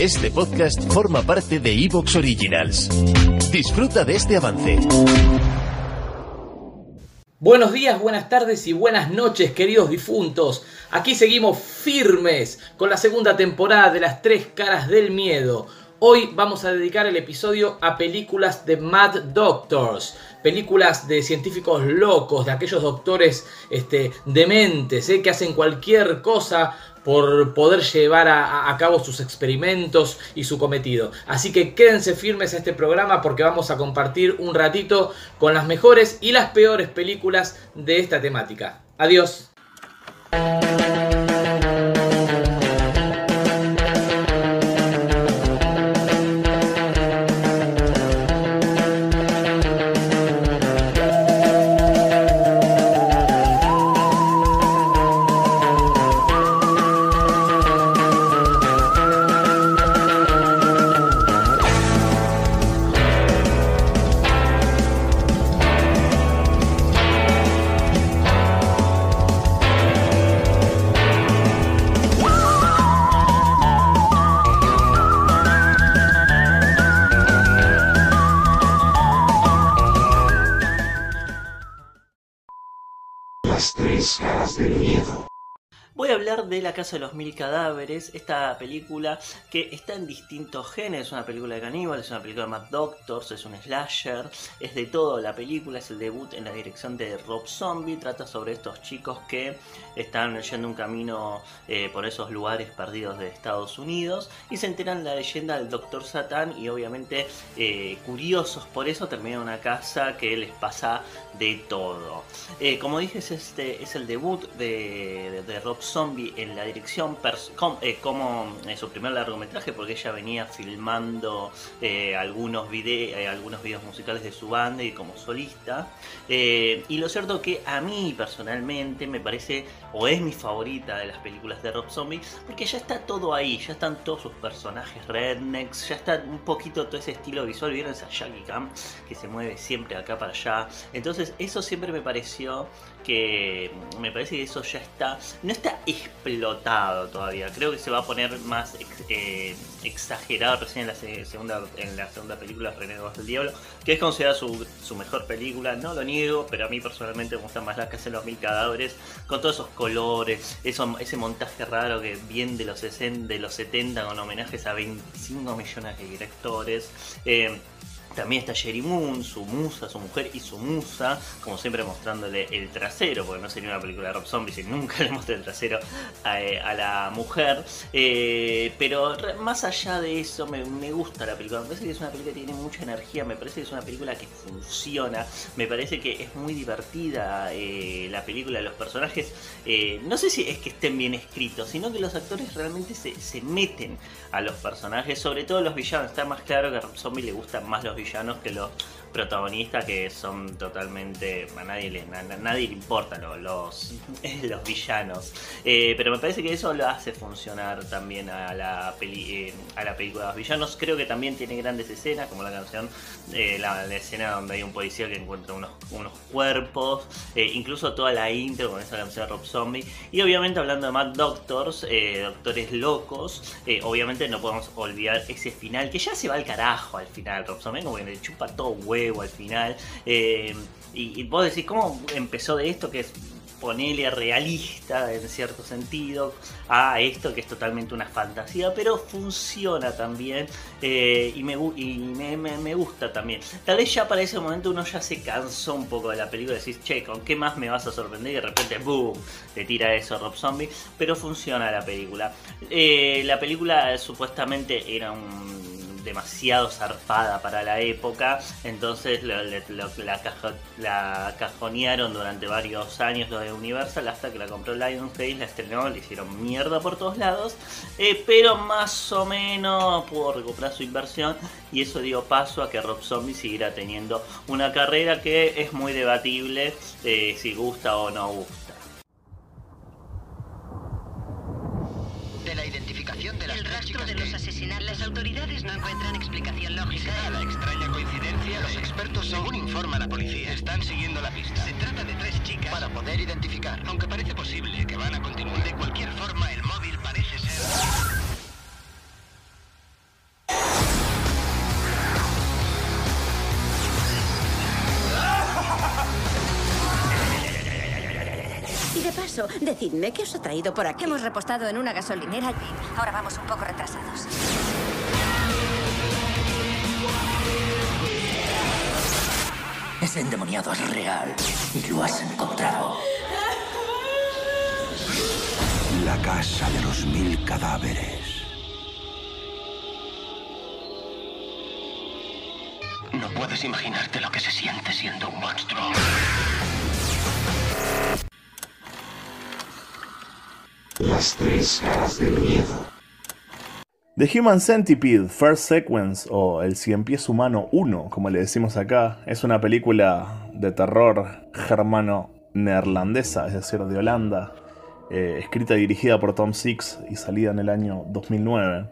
Este podcast forma parte de Evox Originals. Disfruta de este avance. Buenos días, buenas tardes y buenas noches, queridos difuntos. Aquí seguimos firmes con la segunda temporada de Las Tres Caras del Miedo. Hoy vamos a dedicar el episodio a películas de Mad Doctors, películas de científicos locos, de aquellos doctores este, dementes, ¿eh? que hacen cualquier cosa por poder llevar a, cabo sus experimentos y su cometido. Así que quédense firmes a este programa porque vamos a compartir un ratito con las mejores y las peores películas de esta temática. Adiós. La Casa de los Mil Cadáveres, esta película que está en distintos géneros, es una película de caníbal, es una película de Mad Doctors, es un slasher, es de todo la película, es el debut en la dirección de Rob Zombie, trata sobre estos chicos que están yendo un camino eh, por esos lugares perdidos de Estados Unidos y se enteran la leyenda del Doctor Satán y obviamente eh, curiosos por eso terminan una casa que les pasa de todo. Eh, como dije, es, este, es el debut de, de, de Rob Zombie en la dirección eh, como eh, su primer largometraje porque ella venía filmando eh, algunos, vide algunos videos musicales de su banda y como solista. Y lo cierto que a mí personalmente me parece o es mi favorita de las películas de Rob Zombie porque ya está todo ahí ya están todos sus personajes rednecks ya está un poquito todo ese estilo visual. Vieron esa Jackie Cam que se mueve siempre acá para allá entonces eso siempre me pareció que me parece que eso ya está no está explotado todavía. Creo que se va a poner más eh, exagerado recién en la segunda en la segunda película Renegados del Diablo, que es considerada su, su, mejor película. No lo niego, pero a mí personalmente me gusta más la casa de los mil cadáveres, con todos esos colores, eso, ese montaje raro que bien de los 60, de los 70 con homenajes a 25 millones de directores. Eh, también está Sherry Moon, su musa, su mujer y su musa, como siempre mostrándole el trasero, porque no sería una película de Rob Zombie si nunca le muestra el trasero a, a la mujer. Eh, pero más allá de eso, me, gusta la película. Me parece que es una película que tiene mucha energía, me parece que es una película que funciona, me parece que es muy divertida eh, la película, los personajes. Eh, no sé si es que estén bien escritos, sino que los actores realmente se, se meten a los personajes, sobre todo los villanos. Está más claro que a Rob Zombie le gustan más los villanos que los protagonistas que son totalmente a nadie le, nadie le importa los, los, villanos. Eh, pero me parece que eso lo hace funcionar también a la eh, a la película de los villanos. Creo que también tiene grandes escenas como la canción eh, la, escena donde hay un policía que encuentra unos, unos cuerpos incluso toda la intro con esa canción de Rob Zombie. Y obviamente hablando de Mad Doctors doctores locos obviamente no podemos olvidar ese final que ya se va al carajo al final Rob Zombie como que le chupa todo huevo al final. Eh, y, y, vos decís, ¿cómo empezó de esto que es ponele realista en cierto sentido a esto que es totalmente una fantasía, pero funciona también eh, y, me, y me, me, me, gusta también. Tal vez ya para ese momento uno ya se cansó un poco de la película, decís, che, ¿con qué más me vas a sorprender? Y de repente, ¡boom!, te tira eso Rob Zombie, pero funciona la película. Eh, la película supuestamente era un demasiado zarpada para la época, entonces la, cajo, cajonearon durante varios años lo de Universal hasta que la compró Lionsgate, la estrenó, le hicieron mierda por todos lados, eh, pero más o menos pudo recuperar su inversión y eso dio paso a que Rob Zombie siguiera teniendo una carrera que es muy debatible eh, si gusta o no gusta. De la identificación de los asesinatos. Las autoridades no encuentran explicación lógica. la extraña coincidencia, los expertos, según informa la policía, están siguiendo la pista. Se trata de tres chicas. Para poder identificar. Aunque parece posible que van a continuar. De cualquier forma, el móvil parece ser. Eso. Decidme, ¿qué os ha traído por aquí? Hemos repostado en una gasolinera. Ahora vamos un poco retrasados. Ese endemoniado es real y lo has encontrado. La casa de los mil cadáveres. No puedes imaginarte lo que se siente siendo un monstruo. Las tres caras del miedo. The Human Centipede First Sequence o El Cien Pies Humano 1, como le decimos acá, es una película de terror germano-neerlandesa, es decir, de Holanda, eh, escrita y dirigida por Tom Six y salida en el año 2009.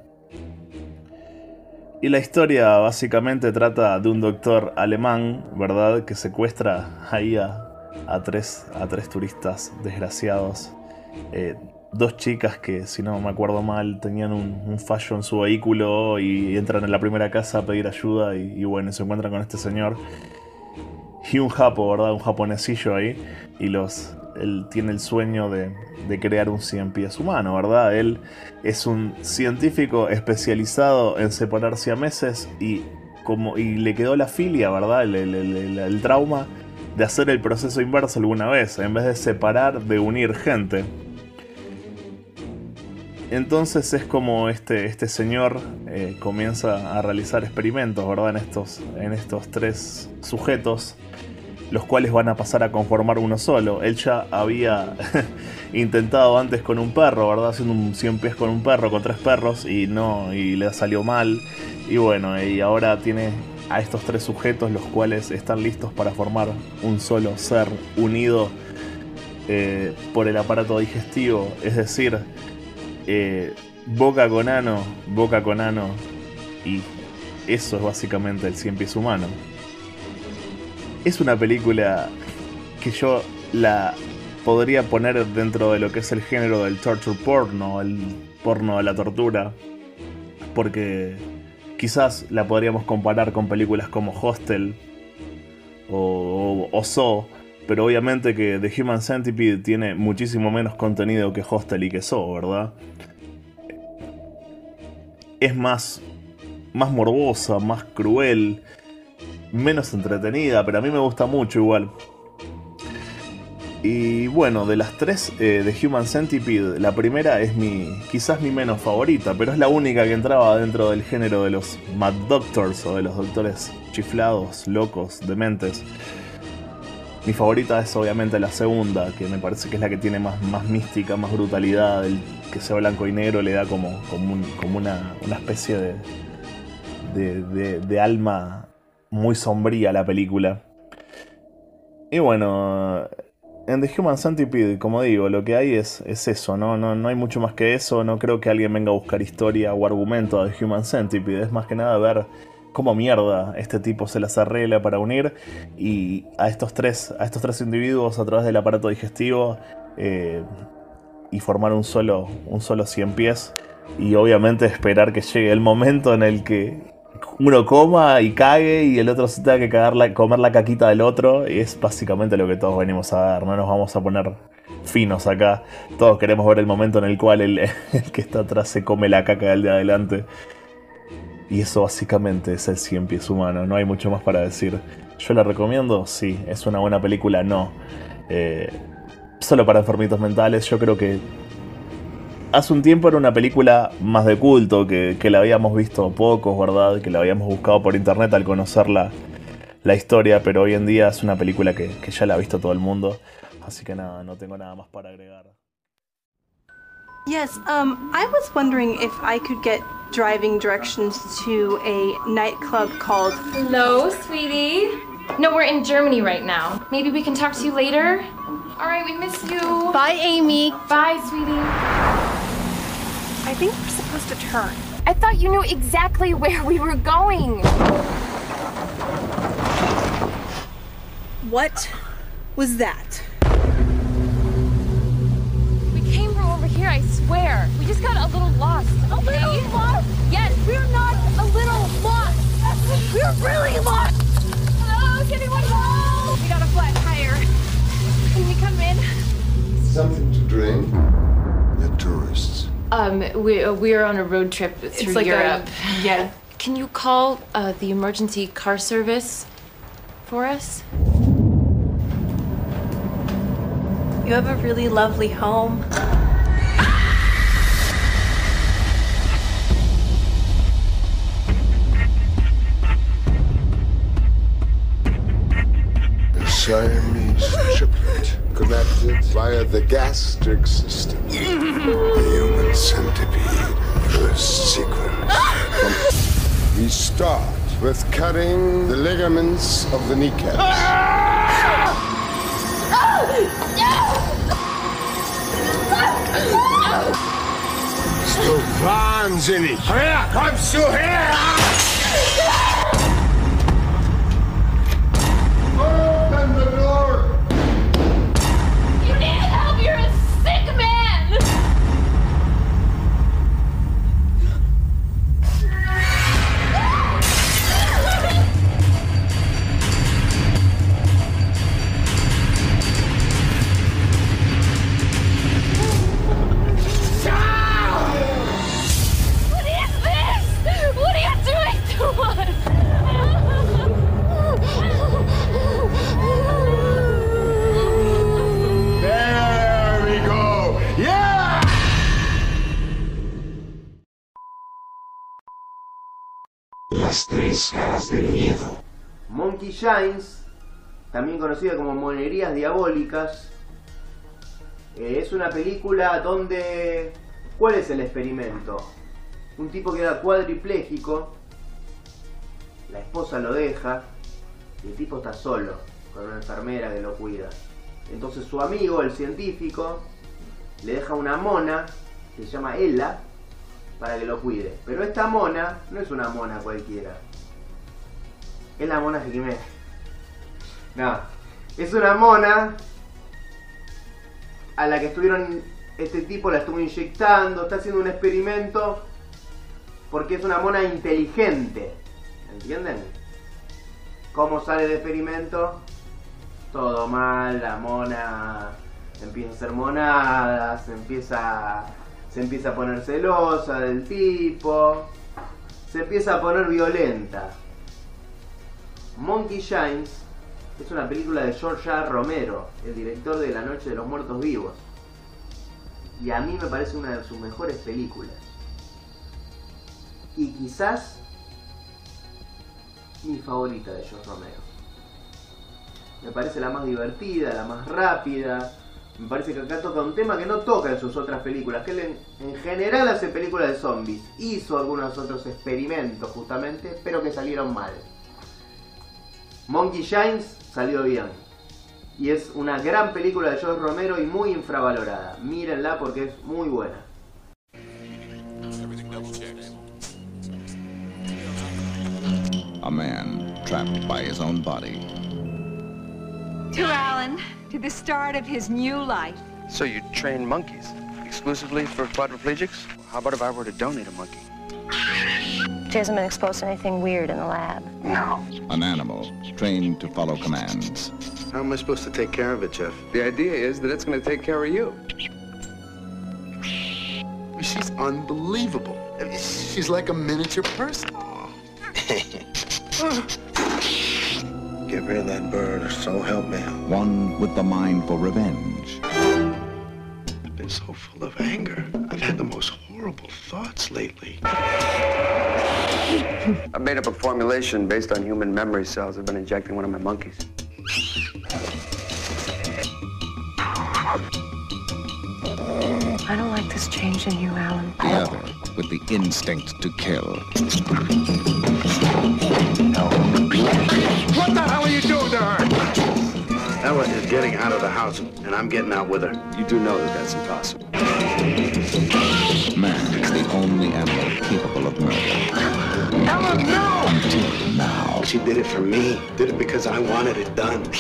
Y la historia básicamente trata de un doctor alemán, ¿verdad?, que secuestra ahí a, tres, a tres turistas desgraciados. Eh, dos chicas que, si no me acuerdo mal, tenían un, un fallo en su vehículo y entran en la primera casa a pedir ayuda y, bueno, se encuentran con este señor. Y un japo, ¿verdad? Un japonesillo ahí. Y los, él tiene el sueño de, de crear un cien pies humano, ¿verdad? Él es un científico especializado en separar siameses y, como, y le quedó la filia, ¿verdad? El- el- el trauma de hacer el proceso inverso alguna vez, en vez de separar, de unir gente. Entonces es como este, este señor eh, comienza a realizar experimentos, ¿verdad? En estos, en estos tres sujetos, los cuales van a pasar a conformar uno solo. Él ya había intentado antes con un perro, ¿verdad? Haciendo un 100 pies con un perro, con tres perros, y no, y le salió mal. Y bueno, y ahora tiene a estos tres sujetos, los cuales están listos para formar un solo ser unido eh, por el aparato digestivo, es decir, eh, boca con ano, boca con ano, y eso es básicamente el cien pies humano. Es una película que yo la podría poner dentro de lo que es el género del torture porno, el porno de la tortura, porque quizás la podríamos comparar con películas como Hostel o, o, o pero obviamente que The Human Centipede tiene muchísimo menos contenido que Hostel y que Saw, ¿verdad? Es más, más morbosa, más cruel, menos entretenida, pero a mí me gusta mucho igual. Y bueno, de las tres eh, de Human Centipede, la primera es mi, quizás mi menos favorita, pero es la única que entraba dentro del género de los Mad Doctors o de los doctores chiflados, locos, dementes. Mi favorita es obviamente la segunda, que me parece que es la que tiene más, más mística, más brutalidad. El que sea blanco y negro le da como, como, un- como una, una especie de, de, de- alma muy sombría a la película. Y bueno, en The Human Centipede, como digo, lo que hay es, es eso, ¿no? ¿no? No hay mucho más que eso. No creo que alguien venga a buscar historia o argumento de Human Centipede. Es más que nada ver cómo mierda este tipo se las arregla para unir y a estos tres, a estos tres individuos a través del aparato digestivo eh, y formar un solo, un solo cien pies. Y obviamente esperar que llegue el momento en el que uno coma y cague y el otro se tenga que comer la caquita del otro. Y es básicamente lo que todos venimos a ver. No nos vamos a poner finos acá. Todos queremos ver el momento en el cual el, el que está atrás se come la caca del de adelante. Y eso básicamente es el cien pies humano. No hay mucho más para decir. ¿Yo la recomiendo? Sí. ¿Es una buena película? No. Eh, solo para enfermitos mentales. Yo creo que hace un tiempo era una película más de culto, que, que la habíamos visto pocos, ¿verdad? Que la habíamos buscado por internet al conocer la, la historia, pero hoy en día es una película que, que ya la ha visto todo el mundo. Así que nada, no tengo nada más para agregar. Yes, um, I was wondering if I could get driving directions to a nightclub called. Hello, sweetie. No, we're in Germany right now. Maybe we can talk to you later. All right, we miss you. Bye, Amy. Bye, sweetie. I think we're supposed to turn. I thought you knew exactly where we were going. What was that? I swear. We just got a little lost. A little lost? Yes, we're not a little lost. We're really lost. Oh, can anyone help? We got a flat tire. Can we come in? Something to drink? You're tourists. Um, we uh, we are on a road trip through like a- Europe. yeah. Can you call uh, the emergency car service for us? You have a really lovely home. Siamese triplet connected via the gastric system. the human centipede first sequence. we start with cutting the ligaments of the kneecaps. So wahnsinnig. Her, kommst du her! Open También conocida como Monerías Diabólicas, eh, es una película donde... ¿Cuál es el experimento? Un tipo queda cuadripléjico, la esposa lo deja y el tipo está solo, con una enfermera que lo cuida. Entonces su amigo, el científico, le deja una mona, que se llama Ella, para que lo cuide. Pero esta mona no es una mona cualquiera. Es la mona Jiménez. No. Es una mona a la que estuvieron. Este tipo la estuvo inyectando, está haciendo un experimento porque es una mona inteligente. ¿Entienden? ¿Cómo sale el experimento? Todo mal, la mona empieza a hacer monadas, empieza, se empieza a poner celosa del tipo, se empieza a poner violenta. Monkey Shines es una película de George A. Romero, el director de La Noche de los Muertos Vivos. Y a mí me parece una de sus mejores películas. Y quizás mi favorita de George Romero. Me parece la más divertida, la más rápida. Me parece que acá toca un tema que no toca en sus otras películas. Que él en, en general hace películas de zombies. Hizo algunos otros experimentos justamente, pero que salieron mal. Monkey Shines salió bien. Y es una gran película de George Romero y muy infravalorada. Mírenla porque es muy buena. A man trapped by his own body. To Alan, to the start of his new life. So you train monkeys exclusively for quadriplegics? How about if I were to donate a monkey? She hasn't been exposed to anything weird in the lab. No. An animal trained to follow commands. How am I supposed to take care of it, Jeff? The idea is that it's going to take care of you. She's unbelievable. She's like a miniature person. Get rid of that bird, or so help me. One with the mind for revenge. I've been so full of anger. I've had the most horrible thoughts lately. I made up a formulation based on human memory cells I've been injecting one of my monkeys. I don't like this change in you, Alan. The other with the instinct to kill. Ella is getting out of the house, and I'm getting out with her. You do know that that's impossible. Man is the only animal capable of murder. Ella, no! Until now. She did it for me. Did it because I wanted it done.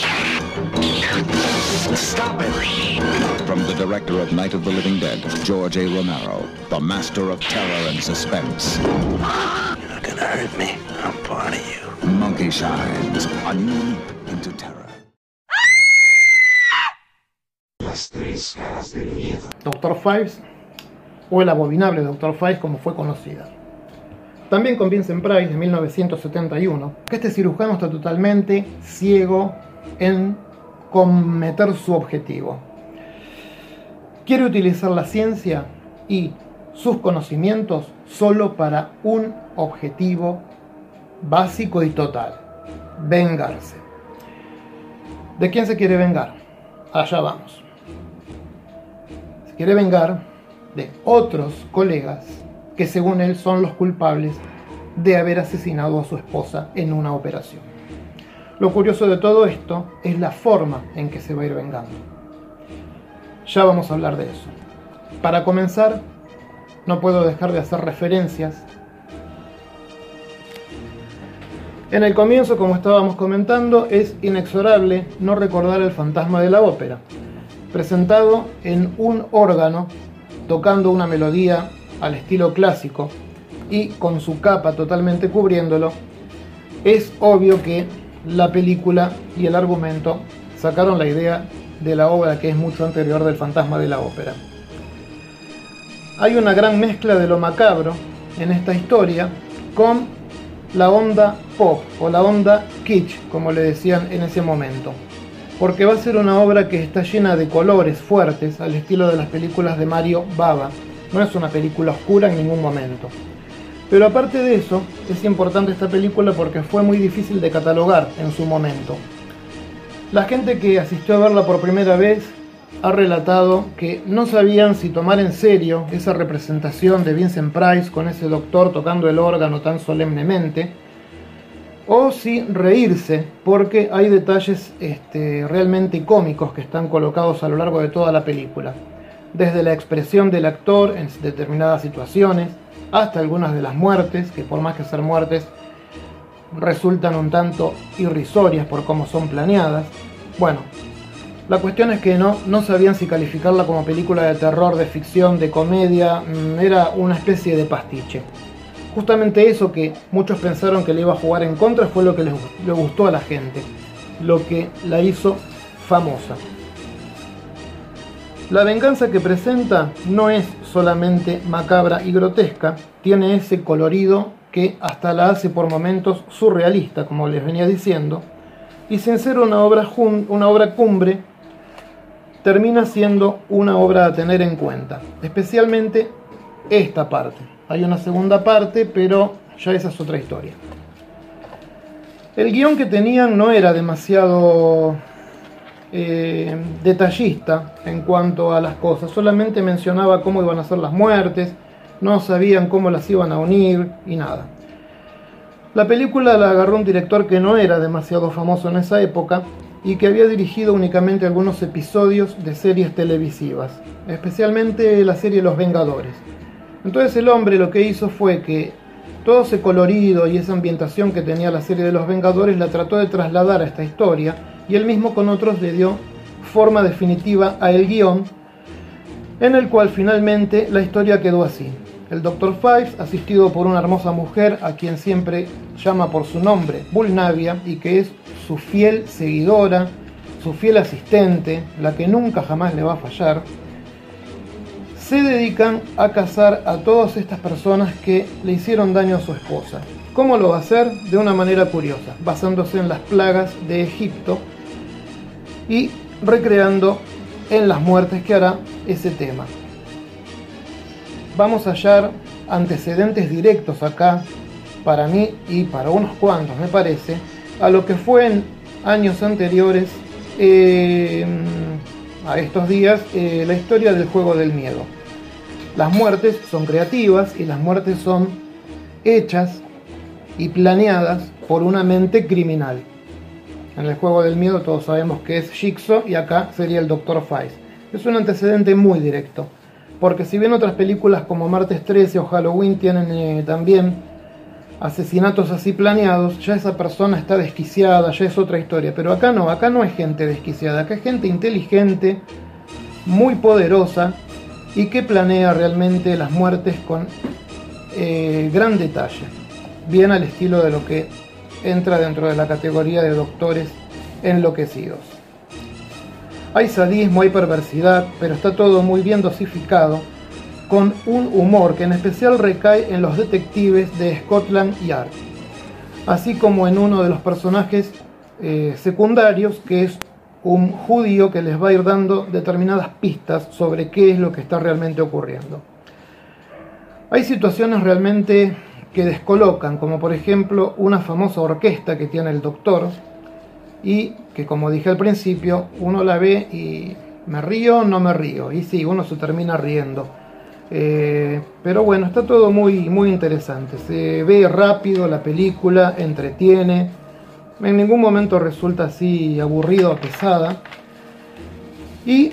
Stop it! From the director of Night of the Living Dead, George A. Romero, the master of terror and suspense. You're not gonna hurt me. I'm part of you. Monkey Shines, a new leap into terror. Las tres miedo. Doctor Fives, o el abominable Dr. Faiz como fue conocida. También con Vincent Price de 1971, que este cirujano está totalmente ciego en cometer su objetivo. Quiere utilizar la ciencia y sus conocimientos solo para un objetivo básico y total, vengarse. ¿De quién se quiere vengar? Allá vamos. Quiere vengar de otros colegas que según él son los culpables de haber asesinado a su esposa en una operación. Lo curioso de todo esto es la forma en que se va a ir vengando. Ya vamos a hablar de eso. Para comenzar, no puedo dejar de hacer referencias. En el comienzo, como estábamos comentando, es inexorable no recordar el fantasma de la ópera, presentado en un órgano, tocando una melodía al estilo clásico y con su capa totalmente cubriéndolo, es obvio que la película y el argumento sacaron la idea de la obra que es mucho anterior del fantasma de la ópera. Hay una gran mezcla de lo macabro en esta historia con la onda pop o la onda kitsch, como le decían en ese momento. Porque va a ser una obra que está llena de colores fuertes al estilo de las películas de Mario Baba. No es una película oscura en ningún momento. Pero aparte de eso, es importante esta película porque fue muy difícil de catalogar en su momento. La gente que asistió a verla por primera vez ha relatado que no sabían si tomar en serio esa representación de Vincent Price con ese doctor tocando el órgano tan solemnemente, o si reírse, porque hay detalles este, realmente cómicos que están colocados a lo largo de toda la película, desde la expresión del actor en determinadas situaciones, hasta algunas de las muertes, que por más que ser muertes, resultan un tanto irrisorias por cómo son planeadas. Bueno, la cuestión es que no, no sabían si calificarla como película de terror, de ficción, de comedia, mm, era una especie de pastiche. Justamente eso que muchos pensaron que le iba a jugar en contra fue lo que le, gustó a la gente, lo que la hizo famosa. La venganza que presenta no es solamente macabra y grotesca, tiene ese colorido que hasta la hace por momentos surrealista, como les venía diciendo, y sin ser una obra, una obra cumbre, termina siendo una obra a tener en cuenta, especialmente esta parte. Hay una segunda parte, pero ya esa es otra historia. El guion que tenían no era demasiado eh, detallista en cuanto a las cosas, solamente mencionaba cómo iban a ser las muertes, no sabían cómo las iban a unir y nada. La película la agarró un director que no era demasiado famoso en esa época y que había dirigido únicamente algunos episodios de series televisivas, especialmente la serie Los Vengadores. Entonces el hombre lo que hizo fue que todo ese colorido y esa ambientación que tenía la serie de Los Vengadores la trató de trasladar a esta historia y él mismo con otros le dio forma definitiva a el guion, en el cual finalmente la historia quedó así. El Dr. Fives, asistido por una hermosa mujer a quien siempre llama por su nombre, Bullnavia, y que es su fiel seguidora, su fiel asistente, la que nunca jamás le va a fallar, se dedican a cazar a todas estas personas que le hicieron daño a su esposa. ¿Cómo lo va a hacer? De una manera curiosa, basándose en las plagas de Egipto y recreando en las muertes que hará ese tema. Vamos a hallar antecedentes directos acá, para mí y para unos cuantos me parece, a lo que fue en años anteriores eh, a estos días eh, la historia del juego del miedo. Las muertes son creativas y las muertes son hechas y planeadas por una mente criminal. En el juego del miedo todos sabemos que es Jigsaw y acá sería el Dr. Fice. Es un antecedente muy directo, porque si bien otras películas como Martes 13 o Halloween tienen eh, también asesinatos así planeados, ya esa persona está desquiciada, ya es otra historia. Pero acá no, acá no es gente desquiciada, acá es gente inteligente, muy poderosa y que planea realmente las muertes con eh, gran detalle, bien al estilo de lo que entra dentro de la categoría de doctores enloquecidos. Hay sadismo, hay perversidad, pero está todo muy bien dosificado con un humor que en especial recae en los detectives de Scotland Yard, así como en uno de los personajes eh, secundarios que es un judío que les va a ir dando determinadas pistas sobre qué es lo que está realmente ocurriendo. Hay situaciones realmente que descolocan, como por ejemplo una famosa orquesta que tiene el doctor y que como dije al principio, uno la ve y me río, no me río, y sí, uno se termina riendo. Eh, pero bueno, está todo muy, muy interesante. Se ve rápido la película, entretiene. En ningún momento resulta así aburrido o pesada. Y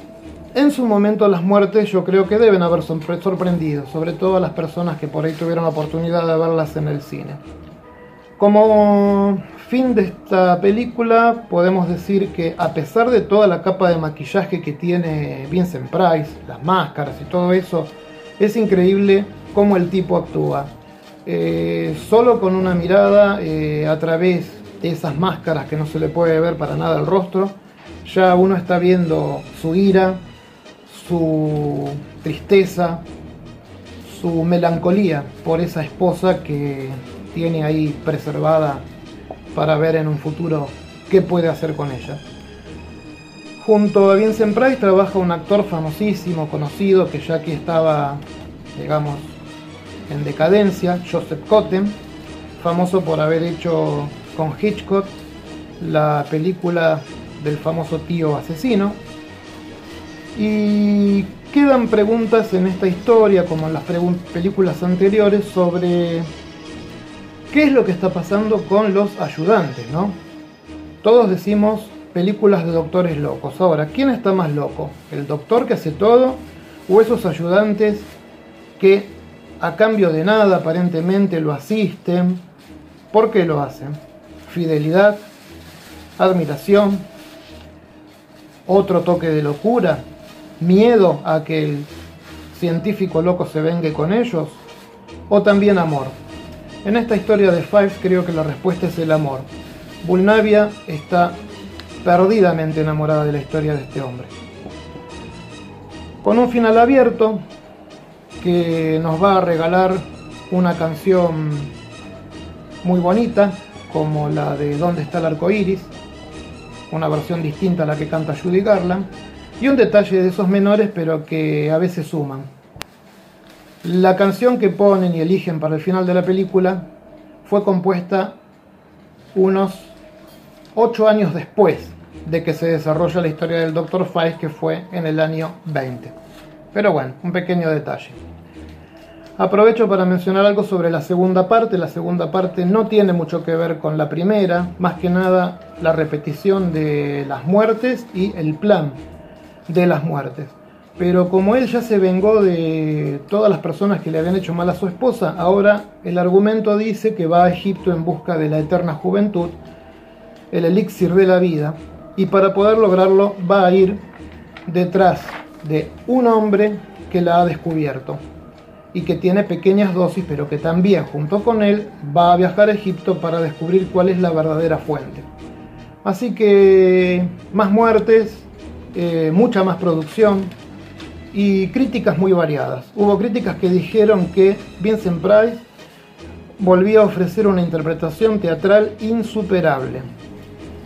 en su momento las muertes yo creo que deben haber sorprendido, sobre todo a las personas que por ahí tuvieron la oportunidad de verlas en el cine. Como fin de esta película podemos decir que a pesar de toda la capa de maquillaje que tiene Vincent Price, las máscaras y todo eso, es increíble cómo el tipo actúa. Eh, solo con una mirada eh, a través esas máscaras que no se le puede ver para nada el rostro, ya uno está viendo su ira, su tristeza, su melancolía por esa esposa que tiene ahí preservada para ver en un futuro qué puede hacer con ella. Junto a Vincent Price trabaja un actor famosísimo, conocido, que ya aquí estaba, digamos, en decadencia, Joseph Cotten, famoso por haber hecho con Hitchcock la película del famoso tío asesino. Y quedan preguntas en esta historia, como en las películas anteriores, sobre qué es lo que está pasando con los ayudantes, ¿no? Todos decimos películas de doctores locos. Ahora, ¿quién está más loco? ¿El doctor que hace todo o esos ayudantes que a cambio de nada aparentemente lo asisten? ¿Por qué lo hacen? Fidelidad, admiración, otro toque de locura, miedo a que el científico loco se vengue con ellos, o también amor. En esta historia de Five creo que la respuesta es el amor. Bulnavia está perdidamente enamorada de la historia de este hombre. Con un final abierto que nos va a regalar una canción muy bonita, como la de ¿Dónde está el arco iris? Una versión distinta a la que canta Judy Garland. Y un detalle de esos menores, pero que a veces suman. La canción que ponen y eligen para el final de la película fue compuesta unos ocho años después de que se desarrolla la historia del Dr. Five, que fue en el año 20. Pero bueno, un pequeño detalle. Aprovecho para mencionar algo sobre la segunda parte. La segunda parte no tiene mucho que ver con la primera, más que nada la repetición de las muertes y el plan de las muertes. Pero como él ya se vengó de todas las personas que le habían hecho mal a su esposa, ahora el argumento dice que va a Egipto en busca de la eterna juventud, el elixir de la vida, y para poder lograrlo va a ir detrás de un hombre que la ha descubierto y que tiene pequeñas dosis, pero que también junto con él va a viajar a Egipto para descubrir cuál es la verdadera fuente. Así que más muertes, eh, mucha más producción y críticas muy variadas. Hubo críticas que dijeron que Vincent Price volvía a ofrecer una interpretación teatral insuperable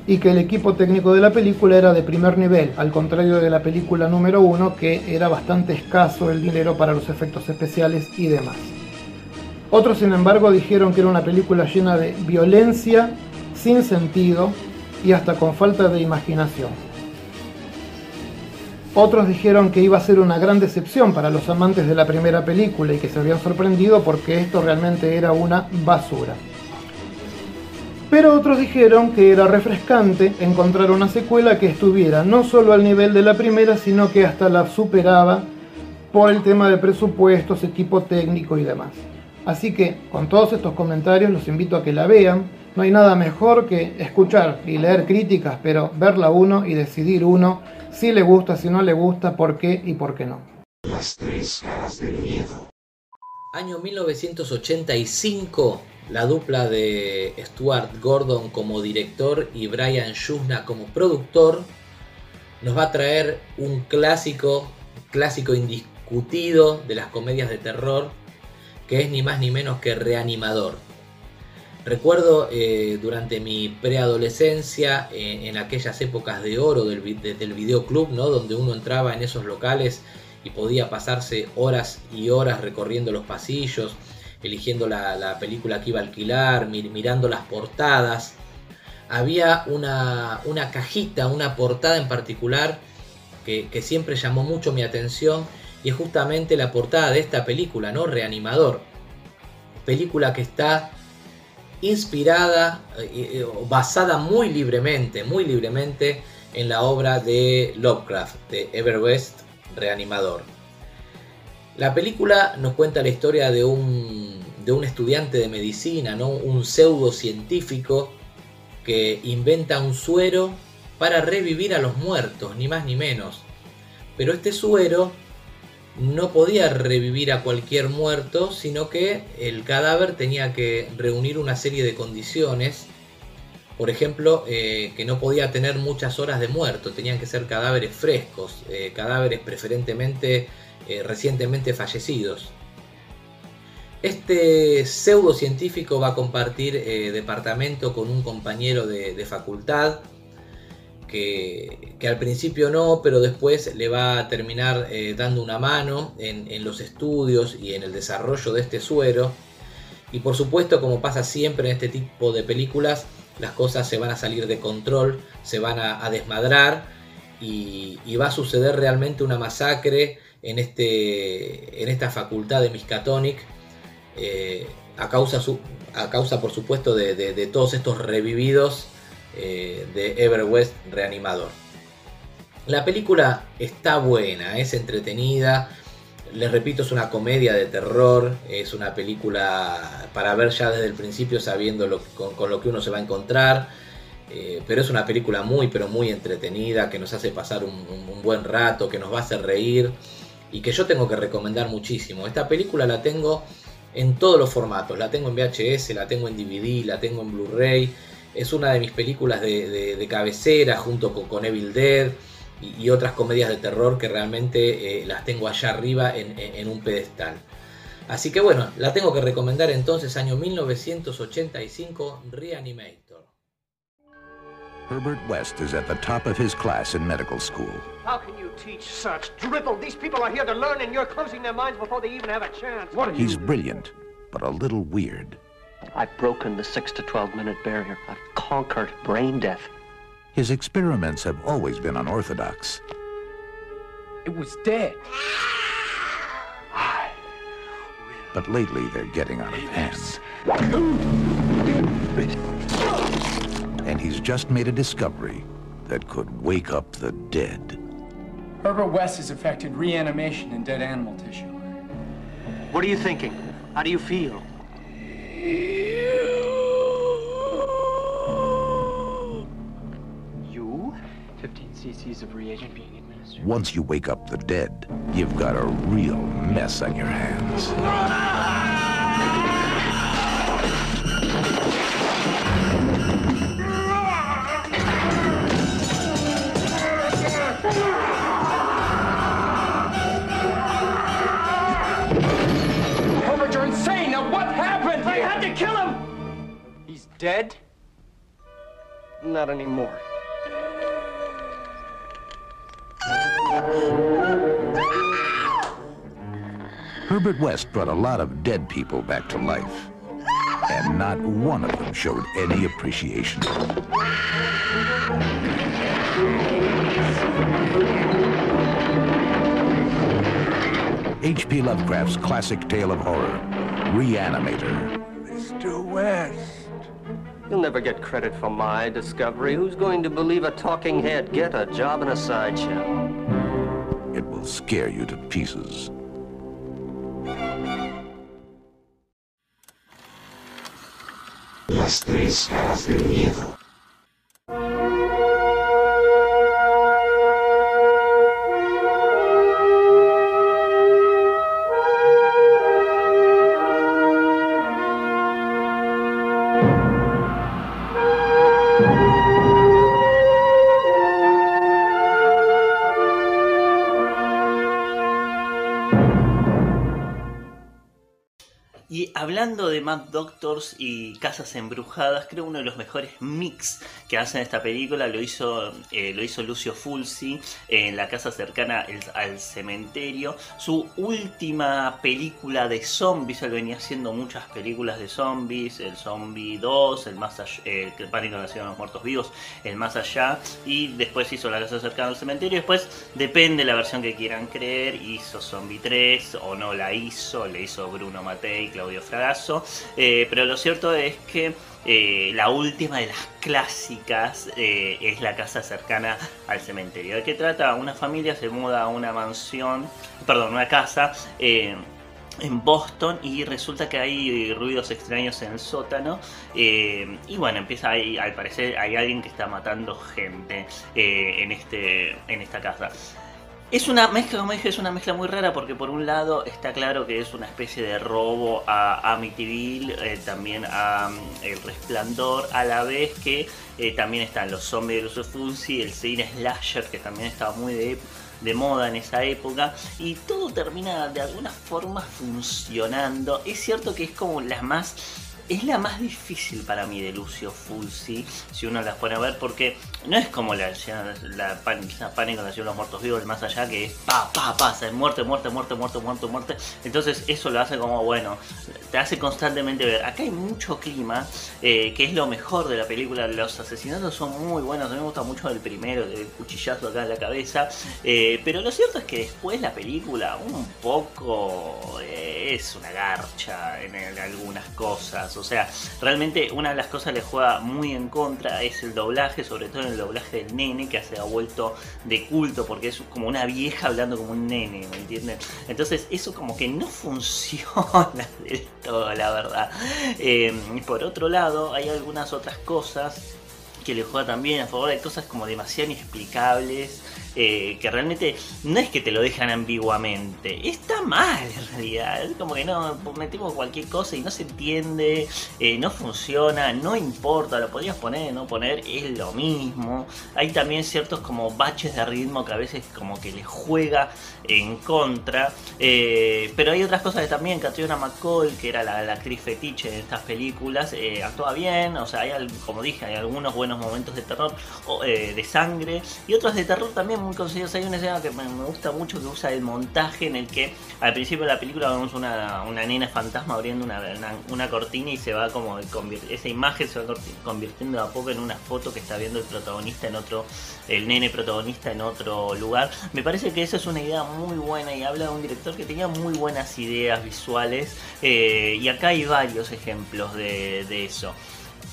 y que el equipo técnico de la película era de primer nivel, al contrario de la película número uno que era bastante escaso el dinero para los efectos especiales y demás. Otros, sin embargo, dijeron que era una película llena de violencia, sin sentido y hasta con falta de imaginación. Otros dijeron que iba a ser una gran decepción para los amantes de la primera película y que se habían sorprendido porque esto realmente era una basura. Pero otros dijeron que era refrescante encontrar una secuela que estuviera no solo al nivel de la primera, sino que hasta la superaba por el tema de presupuestos, equipo técnico y demás. Así que con todos estos comentarios los invito a que la vean. No hay nada mejor que escuchar y leer críticas, pero verla uno y decidir uno si le gusta, si no le gusta, por qué y por qué no. Las tres caras del miedo. Año 1985 la dupla de Stuart Gordon como director y Brian Shusna como productor nos va a traer un clásico, clásico indiscutido de las comedias de terror, que es ni más ni menos que Reanimador. Recuerdo eh, durante mi preadolescencia, eh, en aquellas épocas de oro del, del videoclub, ¿no? donde uno entraba en esos locales y podía pasarse horas y horas recorriendo los pasillos, eligiendo la, película que iba a alquilar, mirando las portadas. Había una, una, cajita, una portada en particular que, que siempre llamó mucho mi atención y es justamente la portada de esta película, ¿no? Reanimador. Película que está inspirada, eh, eh, basada muy libremente, muy libremente en la obra de Lovecraft, de Everwest Reanimador. La película nos cuenta la historia de un, de un estudiante de medicina, ¿no? un pseudocientífico que inventa un suero para revivir a los muertos, ni más ni menos. Pero este suero no podía revivir a cualquier muerto, sino que el cadáver tenía que reunir una serie de condiciones. Por ejemplo, eh, que no podía tener muchas horas de muerto, tenían que ser cadáveres frescos, eh, cadáveres preferentemente eh, recientemente fallecidos. Este pseudocientífico va a compartir departamento con un compañero de facultad que, al principio no, pero después le va a terminar eh, dando una mano en, los estudios y en el desarrollo de este suero. Y por supuesto, como pasa siempre en este tipo de películas, las cosas se van a salir de control, se van a, desmadrar y, va a suceder realmente una masacre en, este, en esta facultad de Miskatonic. Eh, a, causa a causa, por supuesto, de todos estos revividos eh, de Everwest Reanimador. La película está buena, es entretenida. Les repito, es una comedia de terror, es una película para ver ya desde el principio sabiendo con, lo que uno se va a encontrar. Eh, pero es una película muy, pero muy entretenida, que nos hace pasar un, un, buen rato, que nos va a hacer reír y que yo tengo que recomendar muchísimo. Esta película la tengo en todos los formatos, la tengo en VHS, la tengo en DVD, la tengo en Blu-ray, es una de mis películas de, cabecera junto con, Evil Dead y, otras comedias de terror que realmente eh, las tengo allá arriba en, un pedestal. Así que bueno, la tengo que recomendar entonces año 1985, Reanimator. Herbert West is at the top of his class in medical school. How can you teach such drivel? These people are here to learn and you're closing their minds before they even have a chance. What He's brilliant, but a little weird. I've broken the 6 to 12 minute barrier. I've conquered brain death. His experiments have always been unorthodox. It was dead. But lately they're getting out of hand. And he's just made a discovery that could wake up the dead. Herbert West has effected reanimation in dead animal tissue. What are you thinking? How do you feel? You? 15 cc's of reagent being administered. Once you wake up the dead, you've got a real mess on your hands. Dead? Not anymore. Herbert West brought a lot of dead people back to life. And not one of them showed any appreciation. H.P. Lovecraft's classic tale of horror, Reanimator. Mr. West. You'll never get credit for my discovery. Who's going to believe a talking head? Get a job in a sideshow. It will scare you to pieces. Las tres caras del miedo. Mad Doctors y casas embrujadas, creo uno de los mejores mix que hacen esta película lo hizo, eh, lo hizo Lucio Fulci en la casa cercana el- al cementerio. Su última película de zombies, él venía haciendo muchas películas de zombies, el Zombie 2, el más allá, el que Pánico en la de los muertos vivos, el más allá, y después hizo la casa cercana al cementerio. Después, depende la versión que quieran creer, hizo Zombie 3 o no la hizo, le hizo Bruno Matei Claudio Fragasso. Eh, pero lo cierto es que eh, la última de las clásicas eh, es la casa cercana al cementerio. ¿De qué trata? Una familia se muda a una mansión, perdón, una casa. en Boston y resulta que hay ruidos extraños en el sótano y bueno empieza ahí al parecer hay alguien que está matando gente en este en esta casa es una mezcla, como dije, es una mezcla muy rara porque por un lado está claro que es una especie de robo a Amityville, eh, también a mm, El Resplandor, a la vez que eh, también están los zombies de los Fulci, el cine slasher que también estaba muy de, de moda en esa época y todo termina de alguna forma funcionando. Es cierto que es como la más es la más difícil para mí de Lucio Fulci, si uno las pone a ver, porque no es como la, la, pan- la Pánico Nació los Muertos Vivos, el más allá, que es pa, pa, pa, o sea, muerte, muerte, muerte, muerte, muerte, muerte. Entonces eso lo hace como, bueno, te hace constantemente ver. Acá hay mucho clima, eh, que es lo mejor de la película. Los asesinatos son muy buenos, a mí me gusta mucho el primero, el cuchillazo acá en la cabeza. eh, pero lo cierto es que después la película, un poco, eh, es una garcha en algunas cosas. O sea, realmente una de las cosas que le juega muy en contra es el doblaje, sobre todo el doblaje del nene, que se ha vuelto de culto porque es como una vieja hablando como un nene, ¿me entienden? Entonces eso como que no funciona del todo, la verdad. Y por otro lado, hay algunas otras cosas que le juega también a favor. Hay cosas como demasiado inexplicables. Eh, que realmente no es que te lo dejan ambiguamente, está mal en realidad. Es como que no, metemos cualquier cosa y no se entiende, eh, no funciona, no importa, lo podrías poner, no poner, es lo mismo. Hay también ciertos como baches de ritmo que a veces como que le juega en contra. eh, pero hay otras cosas que también, Catriona McCall, que era la, la actriz fetiche de estas películas, eh, actúa bien, o sea, hay, como dije, hay algunos buenos momentos de terror, o, eh, de sangre, y otros de terror también muy conseguidos. Hay una escena que me, gusta mucho que usa el montaje en el que al principio de la película vemos una, una nena fantasma abriendo una, una, cortina y se va como esa imagen se va convirtiendo a poco en una foto que está viendo el protagonista en otro, el nene protagonista en otro lugar. Me parece que esa es una idea muy buena y habla de un director que tenía muy buenas ideas visuales eh, y acá hay varios ejemplos de, de eso.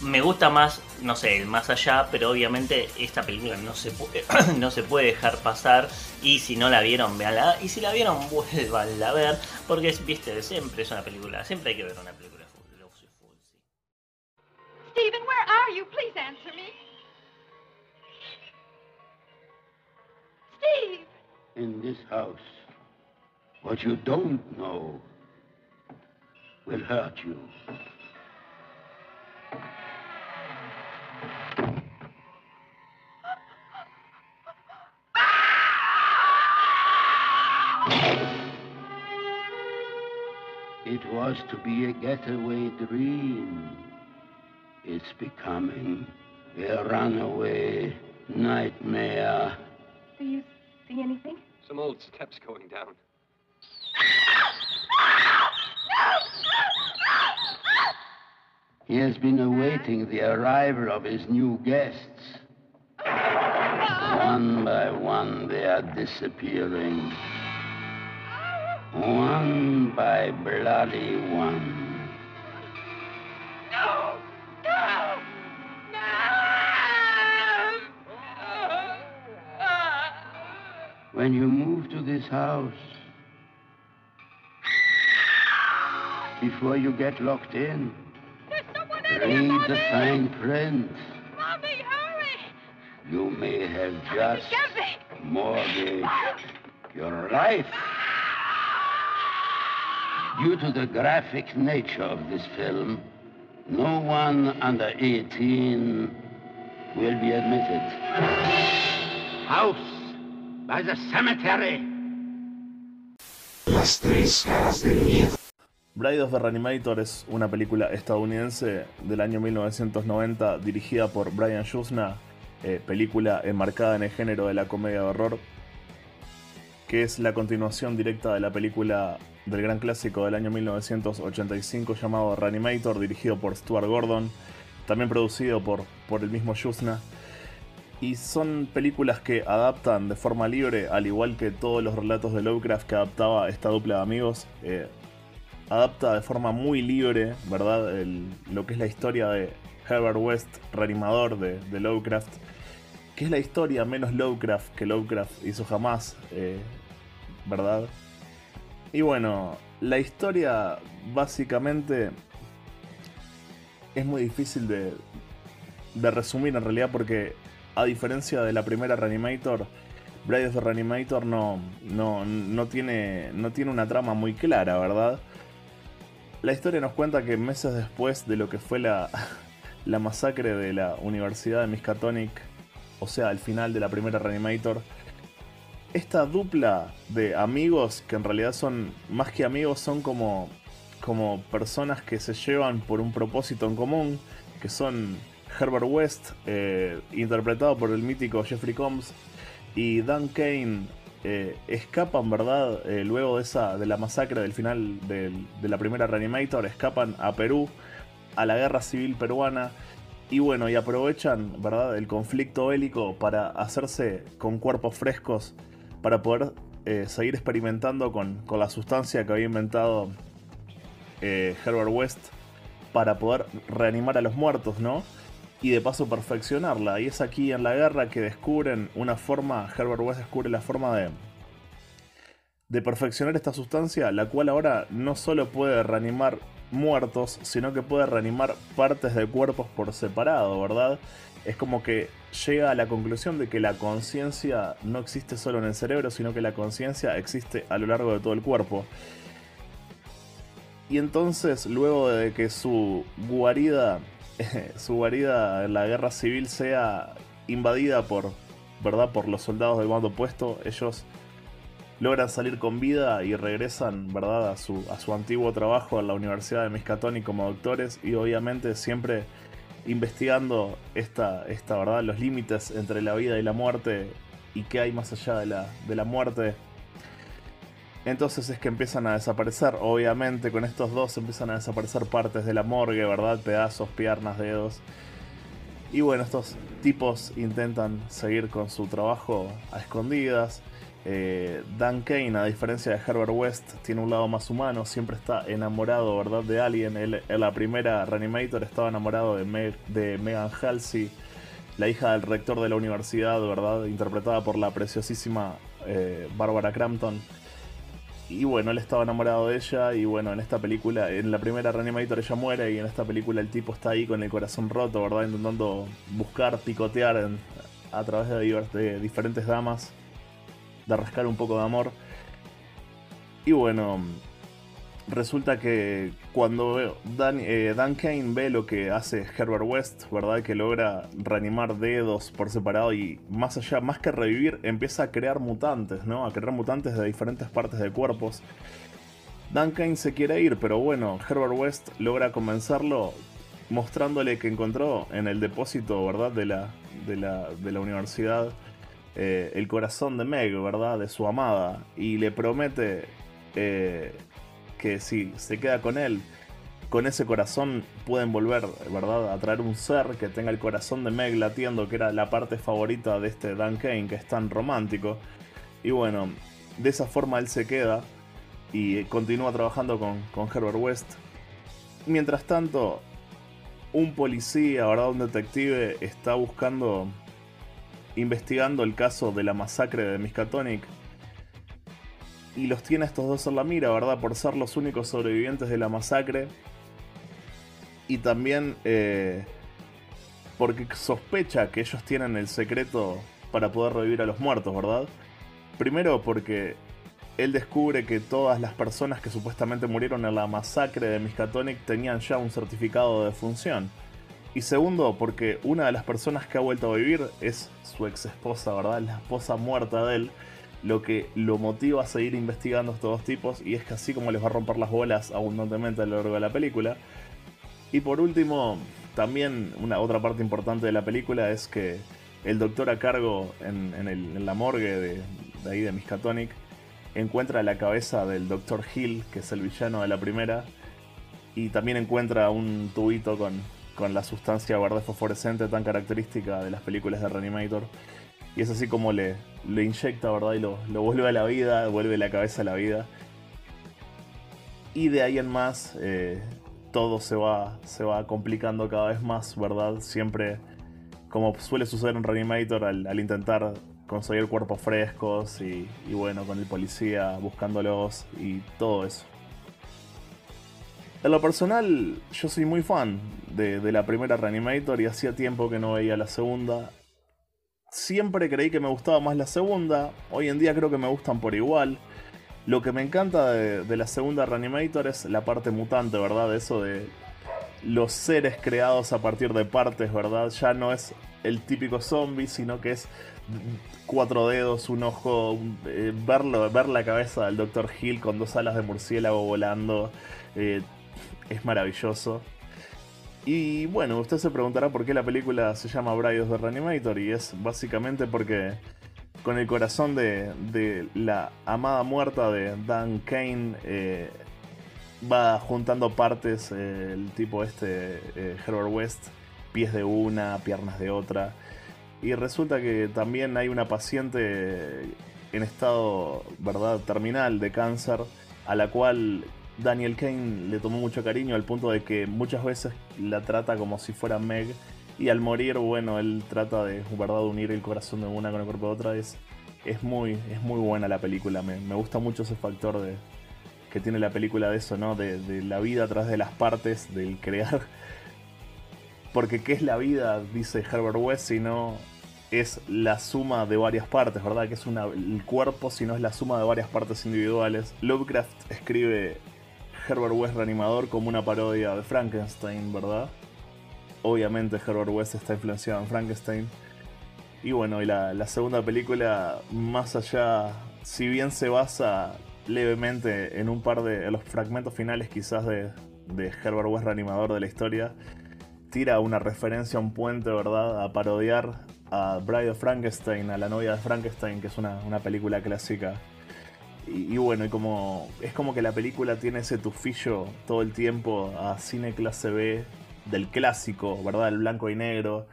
Me gusta más, no sé, el más allá, pero obviamente esta película no se puede, no se puede dejar pasar. Y si no la vieron, véanla. Y si la vieron, vuelvanla a ver. Porque es, viste, siempre es una película, siempre hay que ver una película. de. Stephen, where are you? Please answer me. Steve! In this house. What you don't know will hurt you. It was to be a getaway dream. It's becoming a runaway nightmare. Do you see anything? Some old steps going down. He has been awaiting the arrival of his new guests. One by one, they are disappearing. One by bloody one. When you move to this house, before you get locked in, read the fine print. Mommy, hurry! You may have just Get me! mortgaged your life. Due to the graphic nature of this film, no one under 18 will be admitted. House by the cemetery. Las tres caras del miedo. Bride of the Reanimator es una película estadounidense del año 1990 dirigida por Brian Yuzna, eh, película enmarcada en el género de la comedia de horror, que es la continuación directa de la película del gran clásico del año 1985 llamado Reanimator, dirigido por Stuart Gordon, también producido por, por el mismo Yuzna. Y son películas que adaptan de forma libre, al igual que todos los relatos de Lovecraft que adaptaba esta dupla de amigos. Eh, adapta de forma muy libre, ¿verdad? lo que es la historia de Herbert West, reanimador de, Lovecraft, que es la historia menos Lovecraft que Lovecraft hizo jamás, eh, ¿verdad? Y bueno, la historia básicamente es muy difícil de, de resumir en realidad porque a diferencia de la primera Reanimator, Bride of the Reanimator no, no, no, tiene, no tiene una trama muy clara, ¿verdad? La historia nos cuenta que meses después de lo que fue la, la masacre de la Universidad de Miskatonic, o sea, al final de la primera Reanimator, esta dupla de amigos, que en realidad son más que amigos, son como, como personas que se llevan por un propósito en común, que son Herbert West, eh, interpretado por el mítico Jeffrey Combs, y Dan Kane, eh, escapan, ¿verdad? Eh, luego de, esa, de la masacre del final de la primera Reanimator, escapan a Perú, a la guerra civil peruana. Y bueno, y aprovechan, ¿verdad?, el conflicto bélico para hacerse con cuerpos frescos, para poder seguir experimentando con, con, la sustancia que había inventado Herbert West para poder reanimar a los muertos, ¿no? Y de paso perfeccionarla. Y es aquí en la guerra que descubren una forma, Herbert West descubre la forma de, de perfeccionar esta sustancia, la cual ahora no solo puede reanimar muertos, sino que puede reanimar partes de cuerpos por separado, ¿verdad? Es como que llega a la conclusión de que la conciencia no existe solo en el cerebro, sino que la conciencia existe a lo largo de todo el cuerpo. Y entonces, luego de que su guarida su guarida en la guerra civil sea invadida por, ¿verdad? por los soldados del bando opuesto, ellos logran salir con vida y regresan ¿verdad? A, su, a su antiguo trabajo en la Universidad de Miskatonic como doctores y obviamente siempre investigando esta, esta verdad, los límites entre la vida y la muerte y qué hay más allá de la, de la muerte entonces es que empiezan a desaparecer, obviamente con estos dos empiezan a desaparecer partes de la morgue, ¿verdad? Pedazos, piernas, dedos. Y bueno, estos tipos intentan seguir con su trabajo a escondidas. Eh, Dan Kane, a diferencia de Herbert West, tiene un lado más humano, siempre está enamorado, ¿verdad? De alguien. Él, en la primera Reanimator estaba enamorado de, Megan Halsey, la hija del rector de la universidad, ¿verdad? Interpretada por la preciosísima eh, Barbara Crampton. Y bueno, él estaba enamorado de ella y bueno, en esta película, en la primera Reanimator ella muere y en esta película el tipo está ahí con el corazón roto, ¿verdad? Intentando buscar, picotear a través de, diferentes damas, de rascar un poco de amor. Y bueno, resulta que cuando Dan, eh, Dan, Kane ve lo que hace Herbert West, ¿verdad? Que logra reanimar dedos por separado y más allá, más que revivir, empieza a crear mutantes, ¿no? A crear mutantes de diferentes partes de cuerpos. Dan Kane se quiere ir, pero bueno, Herbert West logra convencerlo mostrándole que encontró en el depósito, ¿verdad? De la, de la, de la universidad eh, el corazón de Meg, ¿verdad? De su amada. Y le promete... Eh, que si se queda con él, con ese corazón pueden volver, ¿verdad? A traer un ser que tenga el corazón de Meg latiendo, que era la parte favorita de este Dan Kane, que es tan romántico. Y bueno, de esa forma él se queda y continúa trabajando con, con Herbert West. Mientras tanto, un policía, ¿verdad? Un detective está buscando, investigando el caso de la masacre de Miskatonic y los tiene estos dos en la mira, ¿verdad? Por ser los únicos sobrevivientes de la masacre. Y también eh, porque sospecha que ellos tienen el secreto para poder revivir a los muertos, ¿verdad? Primero porque él descubre que todas las personas que supuestamente murieron en la masacre de Miskatonic tenían ya un certificado de defunción. Y segundo, porque una de las personas que ha vuelto a vivir es su ex esposa, ¿verdad? La esposa muerta de él lo que lo motiva a seguir investigando a estos dos tipos y es que así como les va a romper las bolas abundantemente a lo largo de la película. Y por último, también una otra parte importante de la película es que el doctor a cargo en, en la morgue de, de ahí de Miskatonic encuentra la cabeza del doctor Hill, que es el villano de la primera, y también encuentra un tubito con, con la sustancia verde fosforescente tan característica de las películas de Reanimator. Y es así como le, inyecta, ¿verdad? Y lo, lo vuelve a la vida, vuelve la cabeza a la vida. Y de ahí en más, eh, todo se va, se va complicando cada vez más, ¿verdad? Siempre, como suele suceder en Reanimator, al, intentar conseguir cuerpos frescos y, y bueno, con el policía buscándolos y todo eso. En lo personal, yo soy muy fan de, de la primera Reanimator y hacía tiempo que no veía la segunda. Siempre creí que me gustaba más la segunda, hoy en día creo que me gustan por igual. Lo que me encanta de, la segunda Reanimator es la parte mutante, ¿verdad? Eso de los seres creados a partir de partes, ¿verdad? Ya no es el típico zombie, sino que es cuatro dedos, un ojo, eh, verlo, ver la cabeza del Dr. Hill con dos alas de murciélago volando, eh, es maravilloso. Y bueno, usted se preguntará por qué la película se llama Brides de Reanimator y es básicamente porque con el corazón de, de la amada muerta de Dan Kane eh, va juntando partes eh, el tipo este, eh, Herbert West, pies de una, piernas de otra. Y resulta que también hay una paciente en estado, ¿verdad?, terminal de cáncer, a la cual Daniel Kane le tomó mucho cariño al punto de que muchas veces la trata como si fuera Meg. Y al morir, bueno, él trata de, ¿verdad?, unir el corazón de una con el cuerpo de otra. Es, es, muy, es muy buena la película, me, me gusta mucho ese factor de, que tiene la película de eso, ¿no? De, de la vida a través de las partes, del crear. Porque ¿qué es la vida? Dice Herbert West, si no es la suma de varias partes, ¿verdad? Que es una, el cuerpo, si no es la suma de varias partes individuales. Lovecraft escribe Herbert West reanimador como una parodia de Frankenstein, ¿verdad? Obviamente Herbert West está influenciado en Frankenstein. Y bueno, y la, segunda película, más allá, si bien se basa levemente en un par de en los fragmentos finales quizás de, de Herbert West reanimador de la historia, tira una referencia a un puente, ¿verdad? A parodiar a Bride of Frankenstein, a la novia de Frankenstein, que es una, una película clásica. Y, bueno, y como es como que la película tiene ese tufillo todo el tiempo a cine clase B del clásico, ¿verdad? El blanco y negro.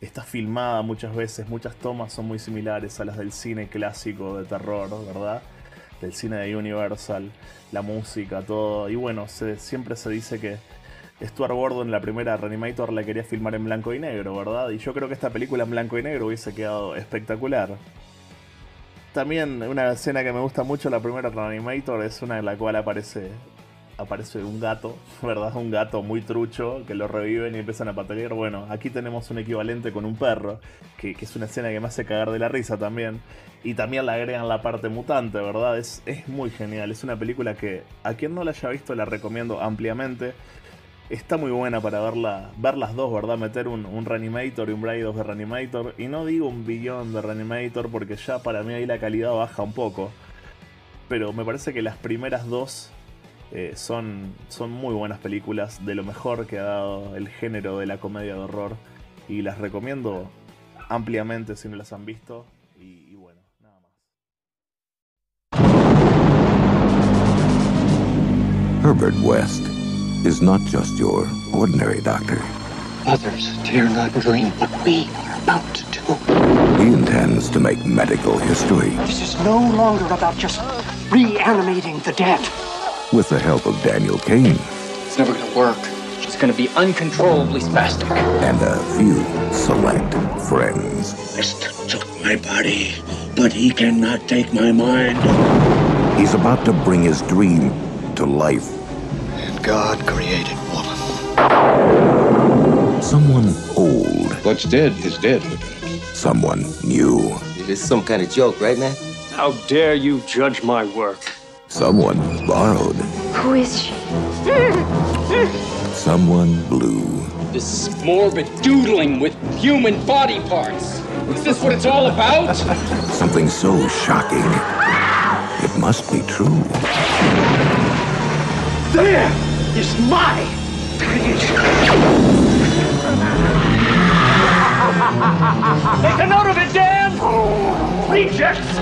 Está filmada muchas veces, muchas tomas son muy similares a las del cine clásico de terror, ¿verdad? Del cine de Universal, la música, todo. Y bueno, se- siempre se dice que Stuart Gordon, la primera Reanimator, la quería filmar en blanco y negro, ¿verdad? Y yo creo que esta película en blanco y negro hubiese quedado espectacular. También una escena que me gusta mucho, la primera Reanimator, es una en la cual aparece aparece un gato, ¿verdad? Un gato muy trucho que lo reviven y empiezan a patalear. Bueno, aquí tenemos un equivalente con un perro, que, que es una escena que me hace cagar de la risa también. Y también le agregan la parte mutante, ¿verdad? Es, es muy genial. Es una película que a quien no la haya visto la recomiendo ampliamente. Está muy buena para verla, ver las dos, ¿verdad? Meter un, un Reanimator y un Bride of the Reanimator. Y no digo un billón de Reanimator porque ya para mí ahí la calidad baja un poco. Pero me parece que las primeras dos eh, son, son muy buenas películas, de lo mejor que ha dado el género de la comedia de horror. Y las recomiendo ampliamente si no las han visto. Y, y bueno, nada más. Herbert West is not just your ordinary doctor. Others dare not dream what we are about to do. He intends to make medical history This is no longer about just reanimating the dead. with the help of Daniel Kane It's never gonna work. She's gonna be uncontrollably spastic. and a few select friends. West took my body, but he cannot take my mind. He's about to bring his dream to life. And God created woman. Someone old. What's dead is dead. Someone new. It is some kind of joke, right, man? How dare you judge my work? Someone borrowed. Who is she? Someone blue. This morbid doodling with human body parts. Is this what it's all about? Something so shocking, it must be true. There is my Make a note of it, Dan! Rejects!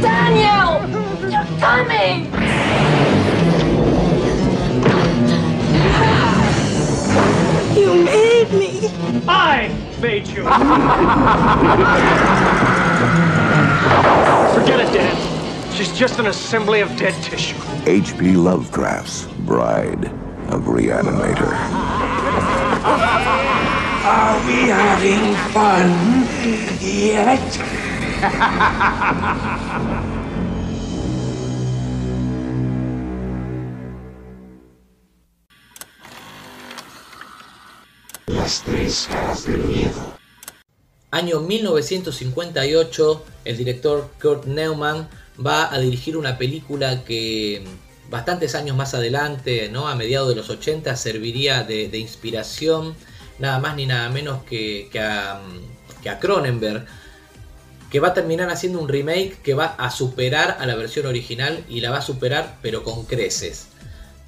Daniel! You're coming! You made me! I made you! Forget it, Dan. She's just an assembly of dead tissue. H.P. Lovecraft's Bride of Reanimator. Are we having fun yet? Las tres caras del miedo. Año 1958, el director Kurt Neumann va a dirigir una película que bastantes años más adelante, ¿no? a mediados de los 80, serviría de, inspiración nada más ni nada menos que, a, que a Cronenberg, que va a terminar haciendo un remake que va a superar a la versión original y la va a superar pero con creces.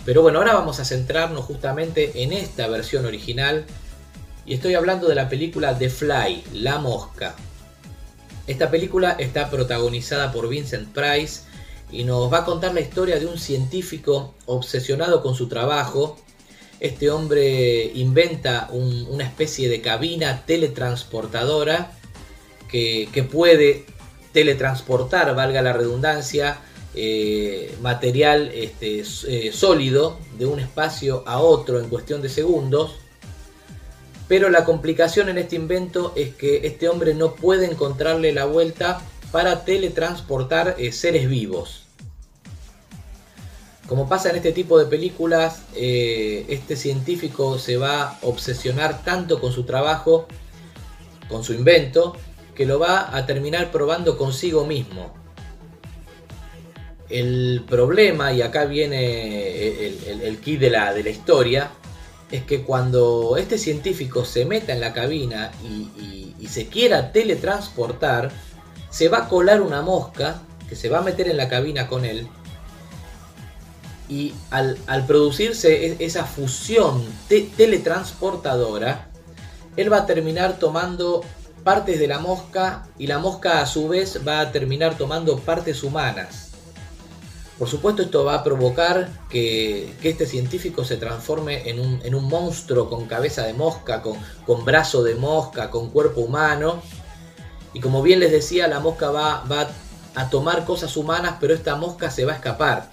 Pero bueno, ahora vamos a centrarnos justamente en esta versión original y estoy hablando de la película The Fly, La Mosca. Esta película está protagonizada por Vincent Price y nos va a contar la historia de un científico obsesionado con su trabajo. Este hombre inventa un- una especie de cabina teletransportadora que, puede teletransportar, valga la redundancia, eh, material este, eh, sólido de un espacio a otro en cuestión de segundos. Pero la complicación en este invento es que este hombre no puede encontrarle la vuelta para teletransportar eh, seres vivos. Como pasa en este tipo de películas, eh, este científico se va a obsesionar tanto con su trabajo, con su invento, que lo va a terminar probando consigo mismo. El problema, y acá viene el, el, el key de la, de la historia, es que cuando este científico se meta en la cabina y, se quiera teletransportar, se va a colar una mosca que se va a meter en la cabina con él. Y al, producirse e- esa fusión te- teletransportadora, él va a terminar tomando partes de la mosca y la mosca a su vez va a terminar tomando partes humanas. Por supuesto esto va a provocar que, este científico se transforme en un, monstruo con cabeza de mosca, con, brazo de mosca, con cuerpo humano. Y como bien les decía, la mosca va, a tomar cosas humanas, pero esta mosca se va a escapar.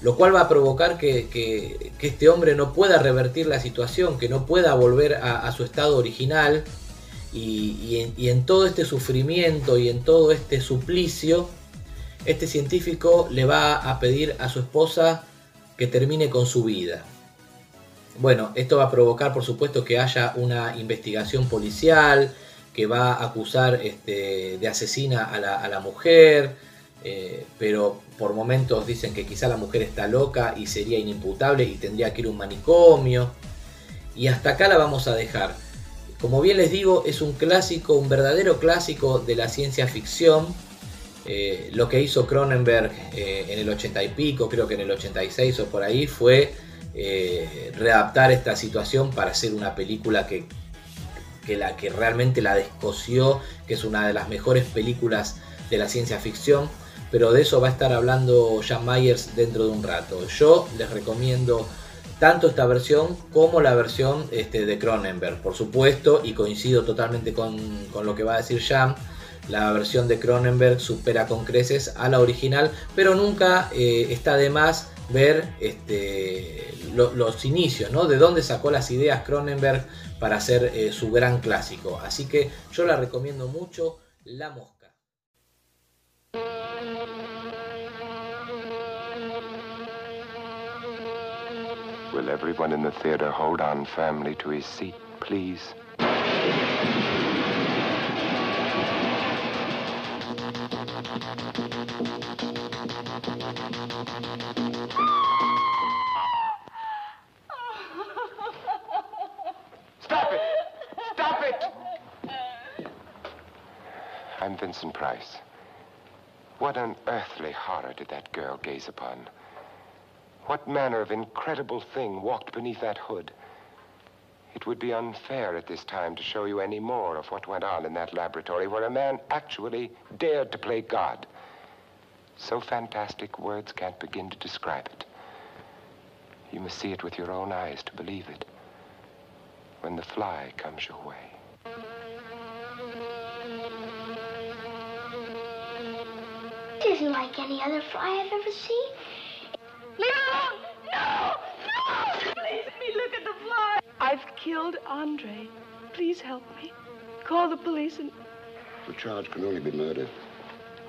Lo cual va a provocar que, este hombre no pueda revertir la situación, que no pueda volver a, su estado original. Y en todo este sufrimiento y en todo este suplicio, este científico le va a pedir a su esposa que termine con su vida. Bueno, esto va a provocar, por supuesto, que haya una investigación policial que va a acusar este, de asesina a la, mujer, eh, pero por momentos dicen que quizá la mujer está loca y sería inimputable y tendría que ir a un manicomio. Y hasta acá la vamos a dejar. Como bien les digo, es un clásico, un verdadero clásico de la ciencia ficción. Eh, lo que hizo Cronenberg eh, en el 80 y pico, creo que en el 86 o por ahí, fue eh, readaptar esta situación para hacer una película que, que, la, que realmente la descosió, que es una de las mejores películas de la ciencia ficción. Pero de eso va a estar hablando Jan Myers dentro de un rato. Yo les recomiendo tanto esta versión como la versión este, de Cronenberg, por supuesto, y coincido totalmente con, con lo que va a decir Jan. La versión de Cronenberg supera con creces a la original, pero nunca eh, está de más ver este, lo- los inicios, ¿no? De dónde sacó las ideas Cronenberg para hacer eh, su gran clásico. Así que yo la recomiendo mucho, La Mosca. Stop it! Stop it! I'm Vincent Price. What unearthly horror did that girl gaze upon? What manner of incredible thing walked beneath that hood? It would be unfair at this time to show you any more of what went on in that laboratory where a man actually dared to play God. So fantastic, words can't begin to describe it. You must see it with your own eyes to believe it. When the fly comes your way. It isn't like any other fly I've ever seen. Leave it alone! No! No! Please let me look at the fly! I've killed Andre. Please help me. Call the police and. The charge can only be murder.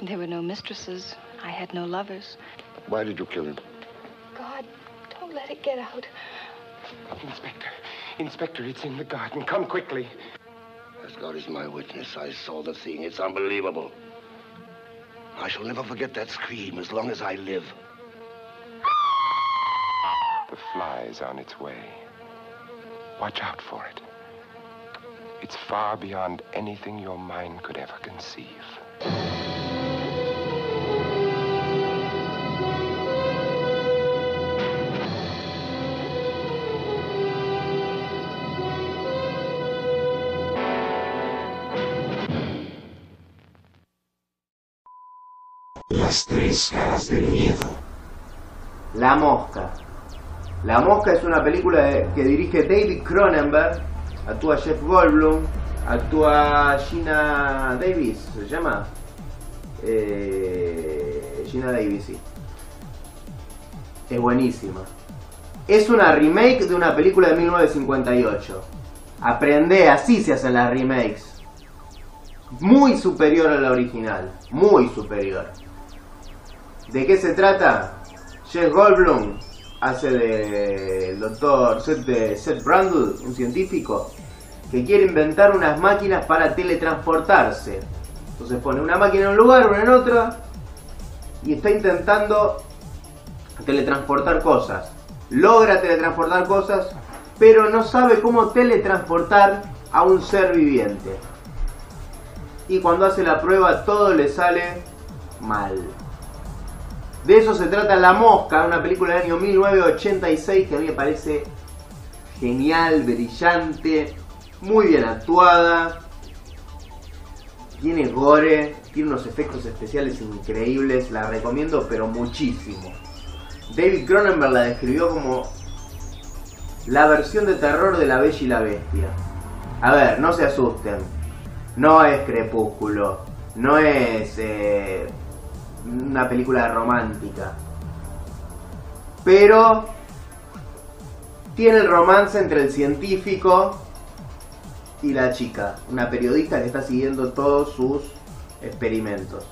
There were no mistresses. I had no lovers. Why did you kill him? God, don't let it get out. Inspector, Inspector, it's in the garden. Come quickly. As God is my witness, I saw the thing. It's unbelievable. I shall never forget that scream as long as I live. The fly's on its way. Watch out for it. It's far beyond anything your mind could ever conceive. Las tres caras del miedo. La Mosca. La Mosca es una película que dirige David Cronenberg, actúa Jeff Goldblum, actúa Gina Davis, ¿se llama? Eh, Gina Davis, sí. Es buenísima. Es una remake de una película de 1958. Aprende, así se hacen las remakes. Muy superior a la original, muy superior. ¿De qué se trata? Jeff Goldblum hace del doctor Seth, de Seth un científico, que quiere inventar unas máquinas para teletransportarse. Entonces pone una máquina en un lugar, una en otra, y está intentando teletransportar cosas. Logra teletransportar cosas, pero no sabe cómo teletransportar a un ser viviente. Y cuando hace la prueba todo le sale mal. De eso se trata La Mosca, una película del año 1986 que a mí me parece genial, brillante, muy bien actuada. Tiene gore, tiene unos efectos especiales increíbles, la recomiendo pero muchísimo. David Cronenberg la describió como la versión de terror de La Bella y la Bestia. A ver, no se asusten. No es Crepúsculo. No es eh, una película romántica. Pero tiene el romance entre el científico y la chica, una periodista que está siguiendo todos sus experimentos.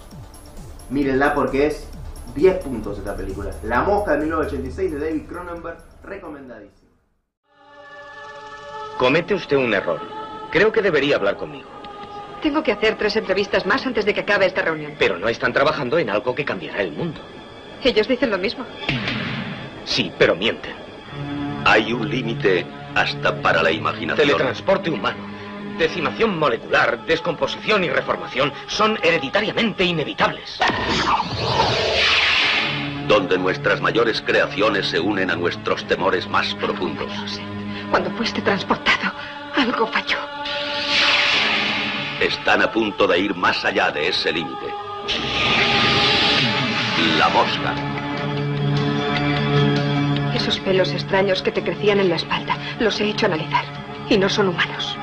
Mírenla porque es 10 puntos esta película. La Mosca de 1986 de David Cronenberg, recomendadísima. Comete usted un error. Creo que debería hablar conmigo. Tengo que hacer tres entrevistas más antes de que acabe esta reunión. Pero no están trabajando en algo que cambiará el mundo. Ellos dicen lo mismo. Sí, pero mienten. Hay un límite hasta para la imaginación. Teletransporte humano, decimación molecular, descomposición y reformación son hereditariamente inevitables. Donde nuestras mayores creaciones se unen a nuestros temores más profundos. Cuando fuiste transportado, algo falló. Están a punto de ir más allá de ese límite. La mosca. Esos pelos extraños que te crecían en la espalda, los he hecho analizar. Y no son humanos.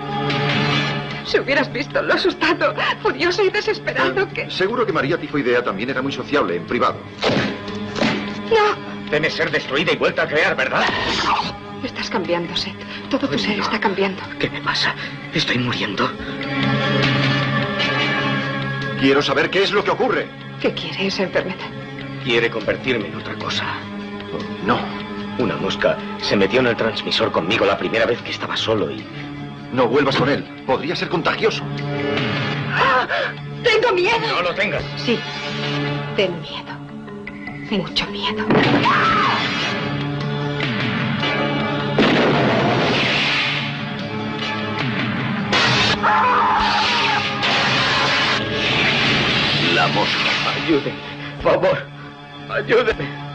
Si hubieras visto lo asustado, furioso y desesperado que... Seguro que María Tifoidea también era muy sociable en privado. ¡No! Debe ser destruida y vuelta a crear, ¿verdad? Estás cambiando, Seth. Todo tu ser está cambiando. ¿Qué me pasa? Estoy muriendo. Quiero saber qué es lo que ocurre. ¿Qué quiere esa enfermedad? Quiere convertirme en otra cosa. No. Una mosca se metió en el transmisor conmigo la primera vez que estaba solo y... No vuelvas con él. Podría ser contagioso. ¡Ah! ¡Tengo miedo! No lo tengas. Sí. Ten miedo. Mucho miedo. Ayúdenme, por favor. Ayúdenme.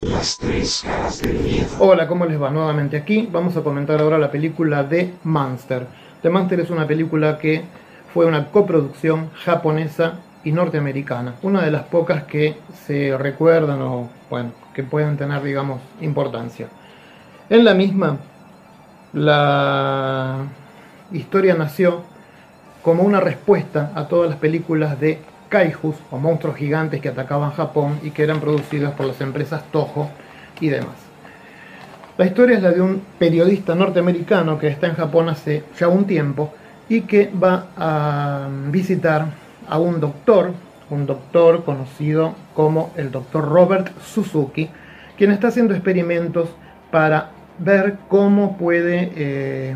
Las tres caras del miedo. Hola, ¿cómo les va? Nuevamente aquí. Vamos a comentar ahora la película de Monster. The Monster es una película que fue una coproducción japonesa y norteamericana. Una de las pocas que se recuerdan o, bueno, que pueden tener, digamos, importancia. En la misma, la historia nació como una respuesta a todas las películas de kaijus o monstruos gigantes que atacaban Japón y que eran producidas por las empresas Toho y demás. La historia es la de un periodista norteamericano que está en Japón hace ya un tiempo y que va a visitar a un doctor, un doctor conocido como el doctor Robert Suzuki, quien está haciendo experimentos para ver cómo puede eh,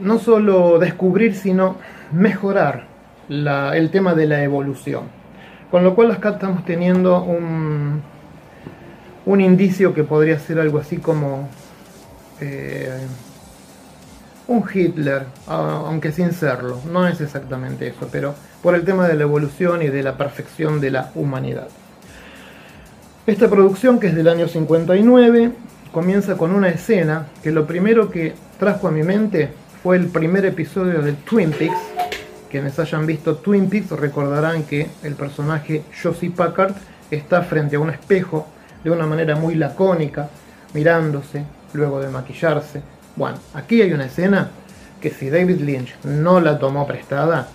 no solo descubrir, sino mejorar el tema de la evolución. Con lo cual acá estamos teniendo un, un indicio que podría ser algo así como eh, un Hitler, aunque sin serlo. No es exactamente eso, pero por el tema de la evolución y de la perfección de la humanidad. Esta producción, que es del año 59, comienza con una escena que lo primero que trajo a mi mente fue el primer episodio de Twin Peaks, quienes hayan visto Twin Peaks recordarán que el personaje Josie Packard está frente a un espejo de una manera muy lacónica, mirándose, luego de maquillarse. Bueno, aquí hay una escena que si David Lynch no la tomó prestada,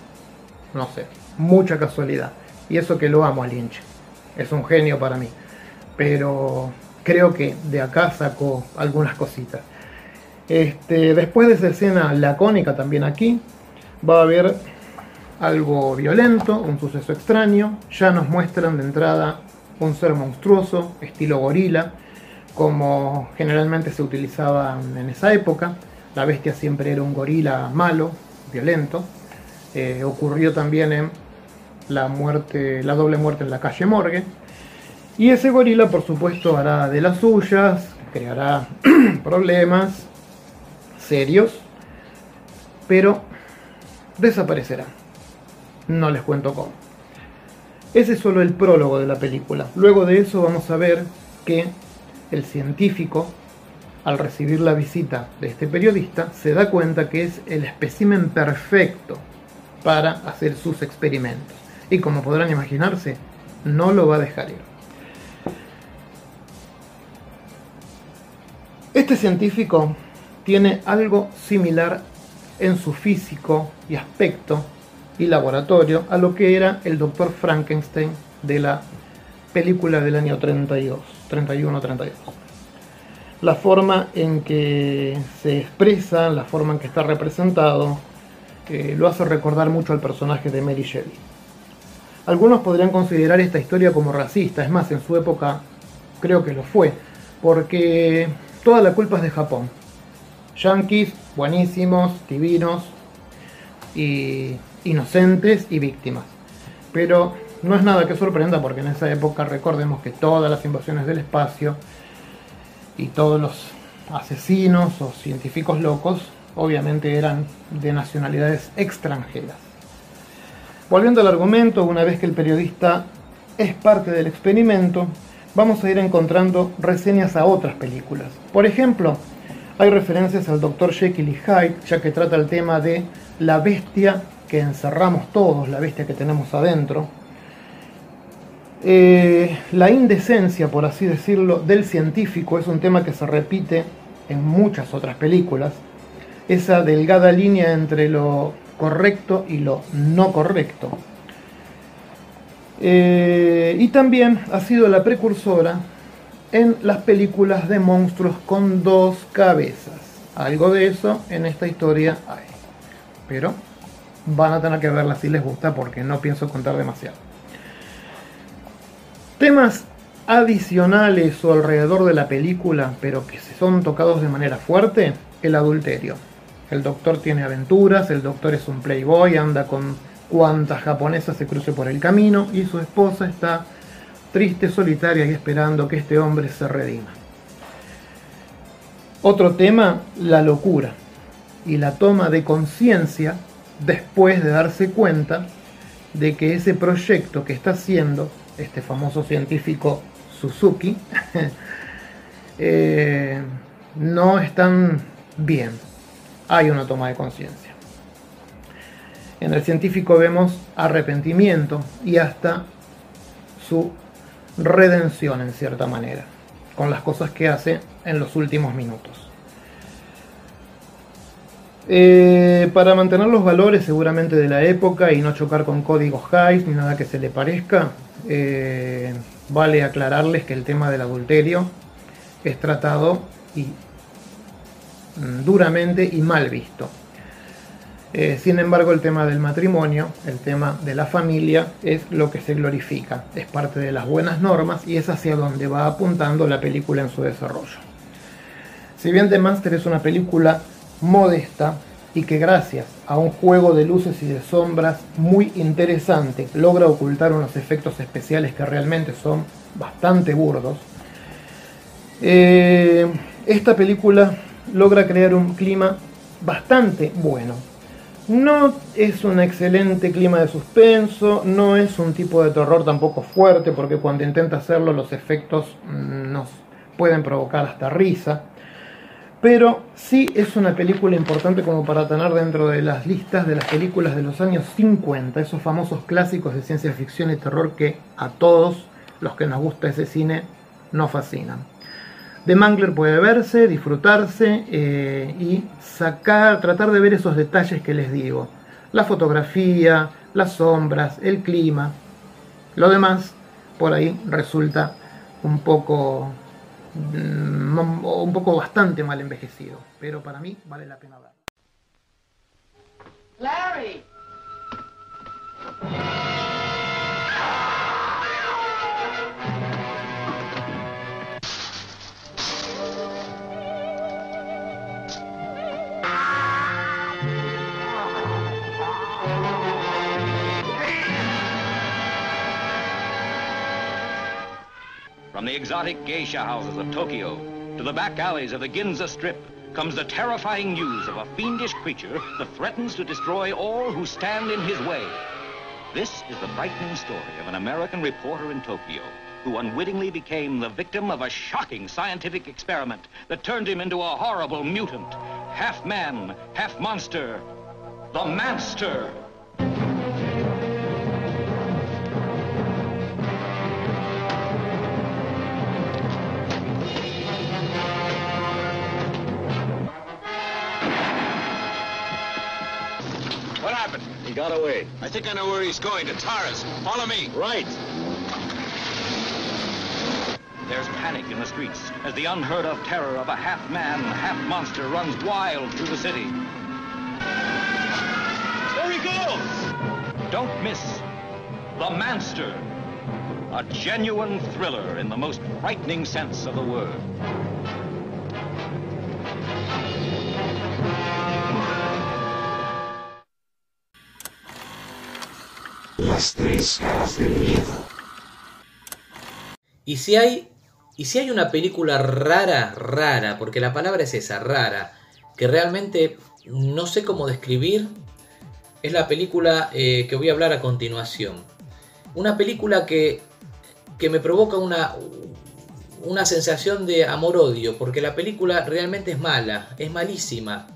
no sé, mucha casualidad. Y eso que lo amo a Lynch, es un genio para mí. Pero creo que de acá sacó algunas cositas. Este, después de esa escena lacónica también aquí, va a haber algo violento, un suceso extraño. Ya nos muestran de entrada un ser monstruoso, estilo gorila, como generalmente se utilizaba en esa época. La bestia siempre era un gorila malo, violento. Eh, ocurrió también en la muerte, la doble muerte en la calle Morgue. Y ese gorila, por supuesto, hará de las suyas, creará problemas serios, pero desaparecerá. No les cuento cómo. Ese es solo el prólogo de la película. Luego de eso vamos a ver que el científico, al recibir la visita de este periodista, se da cuenta que es el espécimen perfecto para hacer sus experimentos. Y como podrán imaginarse, no lo va a dejar ir. Este científico tiene algo similar en su físico y aspecto y laboratorio a lo que era el doctor Frankenstein de la película del año 32, 31-32. La forma en que se expresa, la forma en que está representado, eh, lo hace recordar mucho al personaje de Mary Shelley. Algunos podrían considerar esta historia como racista, es más, en su época creo que lo fue, porque toda la culpa es de Japón. Yankees, buenísimos, divinos y inocentes y víctimas. Pero no es nada que sorprenda porque en esa época recordemos que todas las invasiones del espacio y todos los asesinos o científicos locos obviamente eran de nacionalidades extranjeras. Volviendo al argumento, una vez que el periodista es parte del experimento, vamos a ir encontrando reseñas a otras películas. Por ejemplo, hay referencias al Dr. Jekyll y Hyde, ya que trata el tema de la bestia que encerramos todos, la bestia que tenemos adentro. Eh, la indecencia, por así decirlo, del científico es un tema que se repite en muchas otras películas. Esa delgada línea entre lo correcto y lo no correcto. Eh, y también ha sido la precursora en las películas de monstruos con dos cabezas. Algo de eso en esta historia hay. Pero van a tener que verla si les gusta porque no pienso contar demasiado. Temas adicionales o alrededor de la película, pero que son tocados de manera fuerte, el adulterio. El doctor tiene aventuras, el doctor es un playboy, anda con cuantas japonesas se cruce por el camino y su esposa está triste, solitaria y esperando que este hombre se redima. Otro tema, la locura. y la toma de conciencia después de darse cuenta de que ese proyecto que está haciendo este famoso científico Suzuki eh, no están bien. Hay una toma de conciencia. En el científico vemos arrepentimiento y hasta su redención en cierta manera, con las cosas que hace en los últimos minutos. Eh, para mantener los valores seguramente de la época y no chocar con códigos highs ni nada que se le parezca, eh, vale aclararles que el tema del adulterio es tratado y, mm, duramente y mal visto. Eh, sin embargo, el tema del matrimonio, el tema de la familia, es lo que se glorifica, es parte de las buenas normas y es hacia donde va apuntando la película en su desarrollo. Si bien The Master es una película modesta y que gracias a un juego de luces y de sombras muy interesante logra ocultar unos efectos especiales que realmente son bastante burdos, eh, esta película logra crear un clima bastante bueno. No es un excelente clima de suspenso, no es un tipo de terror tampoco fuerte, porque cuando intenta hacerlo los efectos mm, nos pueden provocar hasta risa. Pero sí es una película importante como para tener dentro de las listas de las películas de los años 50, esos famosos clásicos de ciencia ficción y terror que a todos los que nos gusta ese cine nos fascinan. The Mangler puede verse, disfrutarse eh, y sacar, tratar de ver esos detalles que les digo. La fotografía, las sombras, el clima. Lo demás por ahí resulta un poco Mm, un poco bastante mal envejecido, pero para mí vale la pena ver. Larry. From the exotic geisha houses of Tokyo to the back alleys of the Ginza Strip comes the terrifying news of a fiendish creature that threatens to destroy all who stand in his way. This is the frightening story of an American reporter in Tokyo who unwittingly became the victim of a shocking scientific experiment that turned him into a horrible mutant, half man, half monster, the Manster. Happened? He got away. I think I know where he's going, to Taras. Follow me. Right. There's panic in the streets as the unheard of terror of a half man, half monster runs wild through the city. There he goes! Don't miss The Manster, a genuine thriller in the most frightening sense of the word. Y si hay. Y si hay una película rara, rara, porque la palabra es esa, rara, que realmente no sé cómo describir, es la película eh, que voy a hablar a continuación. Una película que, que me provoca una, una sensación de amor-odio, porque la película realmente es mala, es malísima.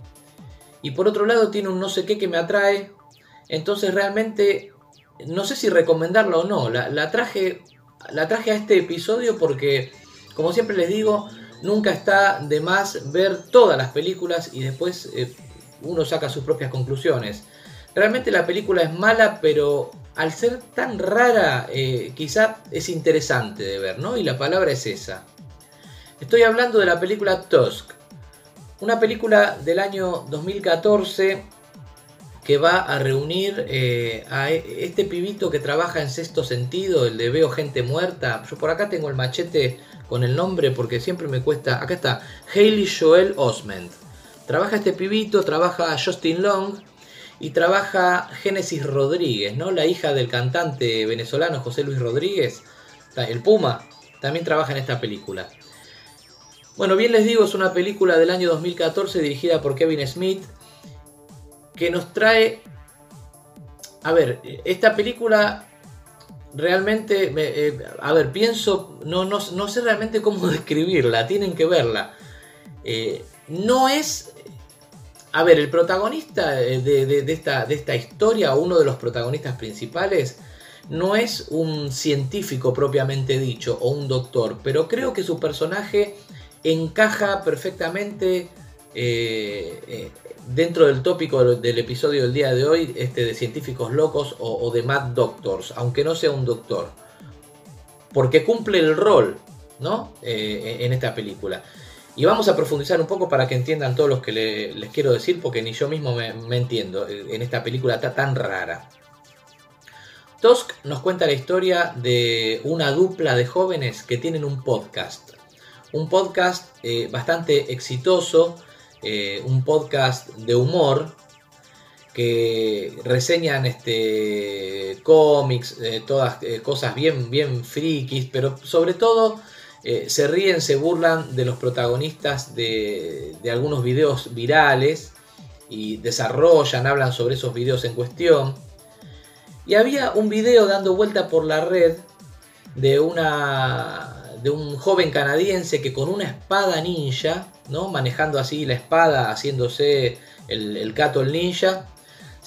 Y por otro lado tiene un no sé qué que me atrae, entonces realmente no sé si recomendarla o no. La, traje a este episodio porque, como siempre les digo, nunca está de más ver todas las películas y después eh, uno saca sus propias conclusiones. Realmente la película es mala, pero al ser tan rara, eh, quizá es interesante de ver, ¿no? Y la palabra es esa. Estoy hablando de la película Tusk. Una película del año 2014 que va a reunir eh, a este pibito que trabaja en sexto sentido, el de Veo gente muerta. Yo por acá tengo el machete con el nombre porque siempre me cuesta. Acá está, Hailey Joel Osment. Trabaja este pibito, trabaja Justin Long y trabaja Génesis Rodríguez, ¿no? La hija del cantante venezolano José Luis Rodríguez, el Puma, también trabaja en esta película. Bueno, bien les digo, es una película del año 2014 dirigida por Kevin Smith que nos trae... A ver, esta película realmente, eh, a ver, pienso, no, no, no, sé realmente cómo describirla, tienen que verla. Eh, no es, a ver, el protagonista de, de, esta, de esta historia, uno de los protagonistas principales, no es un científico propiamente dicho o un doctor, pero creo que su personaje encaja perfectamente eh, dentro del tópico del episodio del día de hoy, este de científicos locos o, de mad doctors, aunque no sea un doctor, porque cumple el rol, ¿no? Eh, en esta película. Y vamos a profundizar un poco para que entiendan todos los que les quiero decir, porque ni yo mismo me, entiendo en esta película tan rara. Tusk nos cuenta la historia de una dupla de jóvenes que tienen un podcast. Un podcast eh, bastante exitoso, eh, un podcast de humor que reseñan este, cómics, eh, todas eh, cosas bien, bien frikis, pero sobre todo se ríen, se burlan de los protagonistas de, de, algunos videos virales y desarrollan, hablan sobre esos videos en cuestión. Y había un video dando vuelta por la red de una de un joven canadiense que con una espada ninja, ¿no? manejando así la espada, haciéndose el, el Kato el ninja,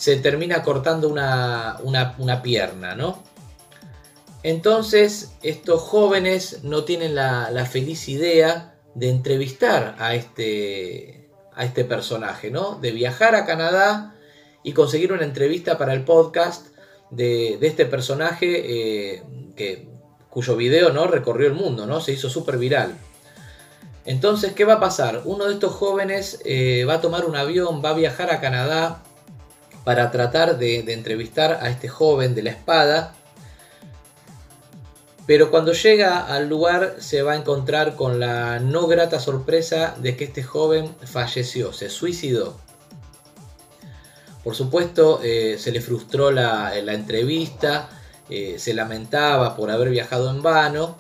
se termina cortando una, una, pierna. ¿no? Entonces estos jóvenes no tienen la, feliz idea de entrevistar a este, a este personaje, ¿no? de viajar a Canadá y conseguir una entrevista para el podcast de, este personaje eh, que cuyo video ¿no? recorrió el mundo, ¿no? se hizo súper viral. Entonces, ¿qué va a pasar? Uno de estos jóvenes eh, va a tomar un avión, va a viajar a Canadá para tratar de, entrevistar a este joven de la espada. Pero cuando llega al lugar se va a encontrar con la no grata sorpresa de que este joven falleció, se suicidó. Por supuesto, eh, se le frustró la, la entrevista, eh, se lamentaba por haber viajado en vano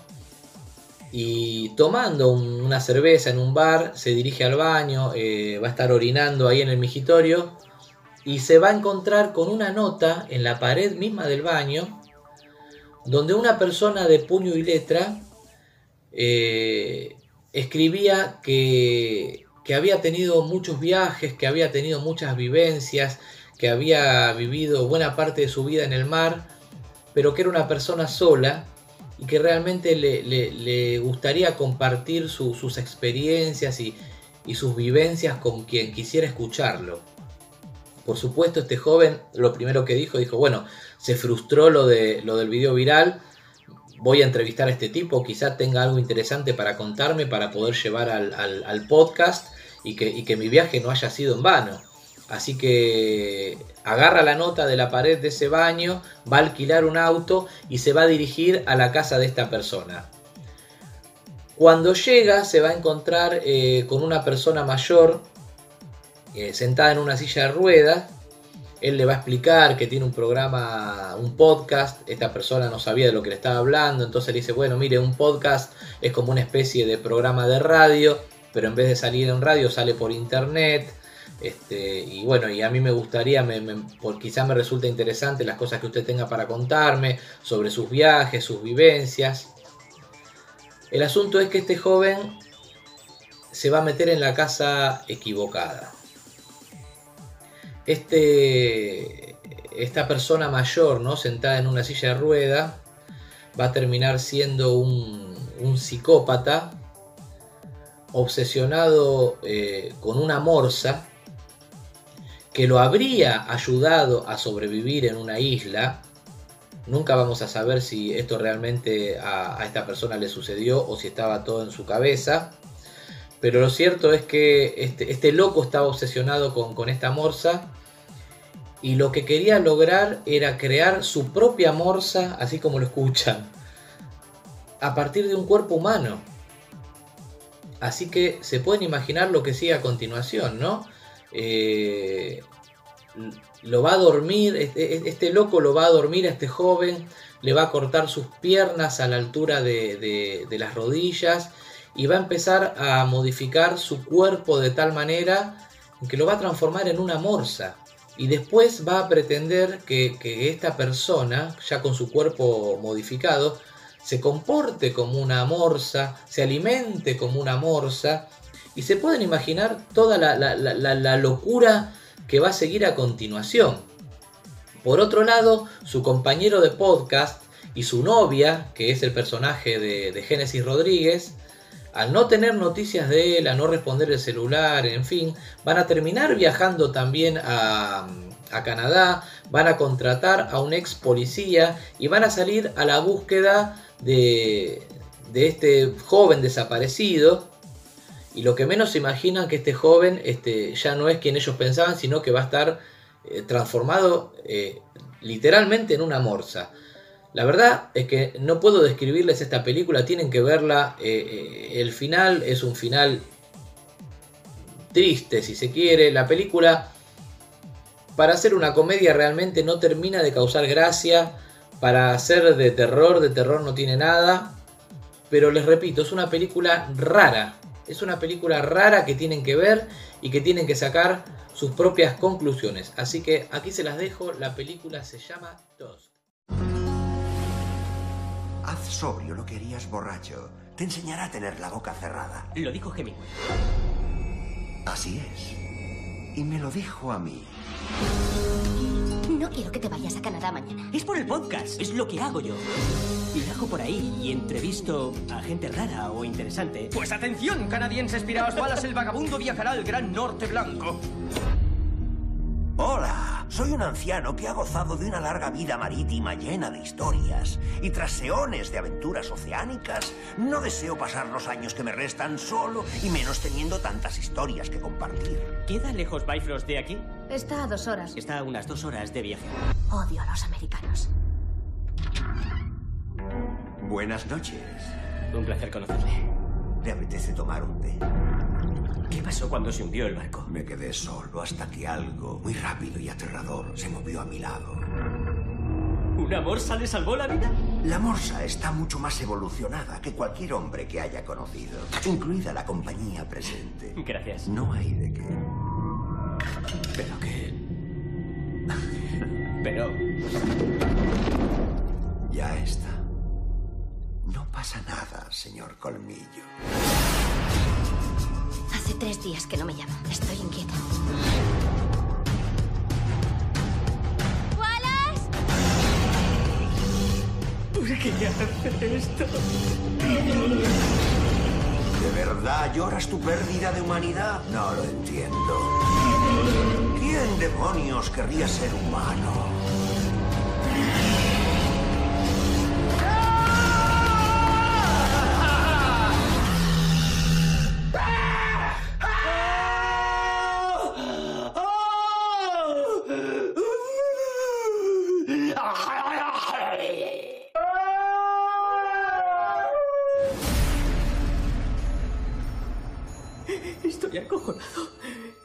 y tomando una cerveza en un bar se dirige al baño, eh, va a estar orinando ahí en el migitorio y se va a encontrar con una nota en la pared misma del baño donde una persona de puño y letra eh, escribía que, que había tenido muchos viajes, que había tenido muchas vivencias, que había vivido buena parte de su vida en el mar pero que era una persona sola y que realmente le, gustaría compartir sus experiencias y, sus vivencias con quien quisiera escucharlo. Por supuesto, este joven lo primero que dijo, dijo, bueno, se frustró lo, de, lo del video viral, voy a entrevistar a este tipo, quizá tenga algo interesante para contarme para poder llevar al, podcast y que, y que mi viaje no haya sido en vano. Así que agarra la nota de la pared de ese baño, va a alquilar un auto y se va a dirigir a la casa de esta persona. Cuando llega se va a encontrar eh, con una persona mayor eh, sentada en una silla de ruedas. Él le va a explicar que tiene un programa, un podcast. Esta persona no sabía de lo que le estaba hablando. Entonces le dice, bueno, mire, un podcast es como una especie de programa de radio. Pero en vez de salir en radio sale por internet este, y bueno, y a mí me gustaría, me, por, quizá me resulta interesante las cosas que usted tenga para contarme sobre sus viajes, sus vivencias. El asunto es que este joven se va a meter en la casa equivocada. Este, esta persona mayor, ¿no? sentada en una silla de rueda, va a terminar siendo un, psicópata obsesionado eh, con una morsa que lo habría ayudado a sobrevivir en una isla. Nunca vamos a saber si esto realmente a, esta persona le sucedió o si estaba todo en su cabeza. Pero lo cierto es que este, este loco estaba obsesionado con, con esta morsa y lo que quería lograr era crear su propia morsa, así como lo escuchan, a partir de un cuerpo humano. Así que se pueden imaginar lo que sigue a continuación, ¿no? Eh, lo va a dormir, este, loco lo va a dormir a este joven, le va a cortar sus piernas a la altura de, las rodillas y va a empezar a modificar su cuerpo de tal manera que lo va a transformar en una morsa. y después va a pretender que, que esta persona, ya con su cuerpo modificado, se comporte como una morsa, se alimente como una morsa, y se pueden imaginar toda la, la- la- locura que va a seguir a continuación. Por otro lado, su compañero de podcast y su novia, que es el personaje de, de Génesis Rodríguez, al no tener noticias de él, a no responder el celular, en fin, van a terminar viajando también a, a Canadá, van a contratar a un ex policía y van a salir a la búsqueda de, de este joven desaparecido. Y lo que menos se imaginan que este joven este, ya no es quien ellos pensaban, sino que va a estar eh, transformado eh, literalmente en una morsa. La verdad es que no puedo describirles esta película, tienen que verla. eh, el final es un final triste, si se quiere. La película, para hacer una comedia, realmente no termina de causar gracia. Para hacer de terror, de terror no tiene nada. Pero les repito, es una película rara. Es una película rara que tienen que ver y que tienen que sacar sus propias conclusiones. Así que aquí se las dejo. La película se llama Tusk. Haz sobrio lo que harías borracho. Te enseñará a tener la boca cerrada. Lo dijo Hemingway. Así es. Y me lo dijo a mí. No quiero que te vayas a Canadá mañana. Es por el podcast, es lo que hago yo. Viajo por ahí y entrevisto a gente rara o interesante. Pues atención, canadienses piraos balas, el vagabundo viajará al Gran Norte Blanco. Hola, soy un anciano que ha gozado de una larga vida marítima llena de historias. Y tras eones de aventuras oceánicas, no deseo pasar los años que me restan solo y menos teniendo tantas historias que compartir. ¿Queda lejos Bifrost de aquí? Está a dos horas. Está a unas dos horas de viaje. Odio a los americanos. Buenas noches. Un placer conocerle. ¿Le apetece tomar un té? ¿Qué pasó cuando se hundió el barco? Me quedé solo hasta que algo muy rápido y aterrador se movió a mi lado. ¿Una morsa le salvó la vida? La morsa está mucho más evolucionada que cualquier hombre que haya conocido, incluida la compañía presente. Gracias. No hay de qué. Pero que... Pero... Ya está. No pasa nada, señor Colmillo. Hace tres días que no me llama. Estoy inquieta. ¡Wallace! ¿Por qué hace esto? ¿De verdad lloras tu pérdida de humanidad? No lo entiendo. ¿Quién demonios querría ser humano? Acojonado.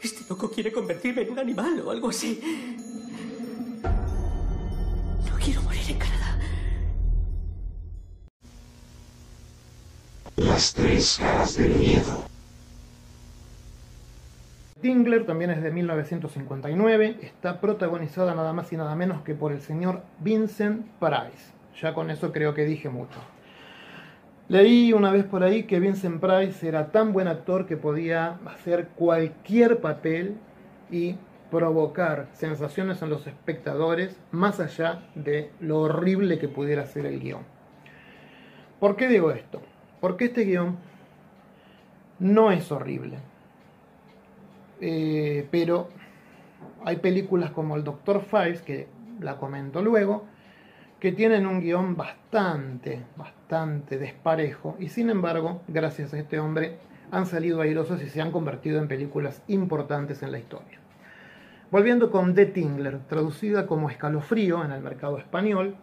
Este loco quiere convertirme en un animal o algo así. No quiero morir en Canadá. Las tres caras del miedo. Tingler también es de 1959, está protagonizada nada más y nada menos que por el señor Vincent Price. Ya con eso creo que dije mucho. Leí una vez por ahí que Vincent Price era tan buen actor que podía hacer cualquier papel y provocar sensaciones en los espectadores más allá de lo horrible que pudiera ser el guion. ¿Por qué digo esto? Porque este guion no es horrible. Eh, pero hay películas como el Doctor Fives, que la comento luego, que tienen un guion bastante, bastante desparejo y sin embargo, gracias a este hombre, han salido airosas y se han convertido en películas importantes en la historia. Volviendo con The Tingler, traducida como escalofrío en el mercado español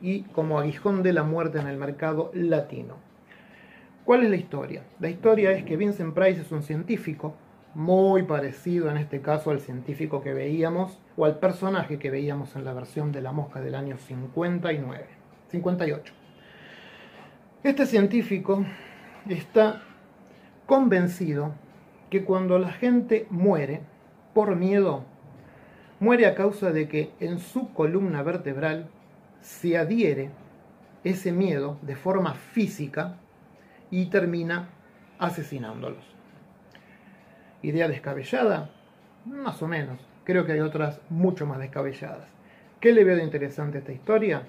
y como aguijón de la muerte en el mercado latino. ¿Cuál es la historia? La historia es que Vincent Price es un científico muy parecido en este caso al científico que veíamos o al personaje que veíamos en la versión de la mosca del año 59, 58. Este científico está convencido que cuando la gente muere por miedo, muere a causa de que en su columna vertebral se adhiere ese miedo de forma física y termina asesinándolos. ¿Idea descabellada? Más o menos. Creo que hay otras mucho más descabelladas. ¿Qué le veo de interesante a esta historia?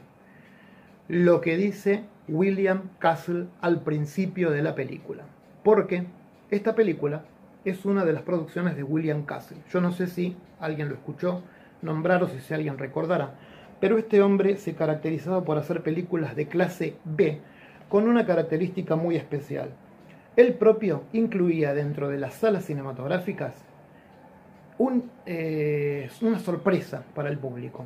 Lo que dice William Castle al principio de la película. Porque esta película es una de las producciones de William Castle. Yo no sé si alguien lo escuchó nombrar o si alguien recordará, pero este hombre se caracterizaba por hacer películas de clase B con una característica muy especial. Él propio incluía dentro de las salas cinematográficas un, eh, una sorpresa para el público.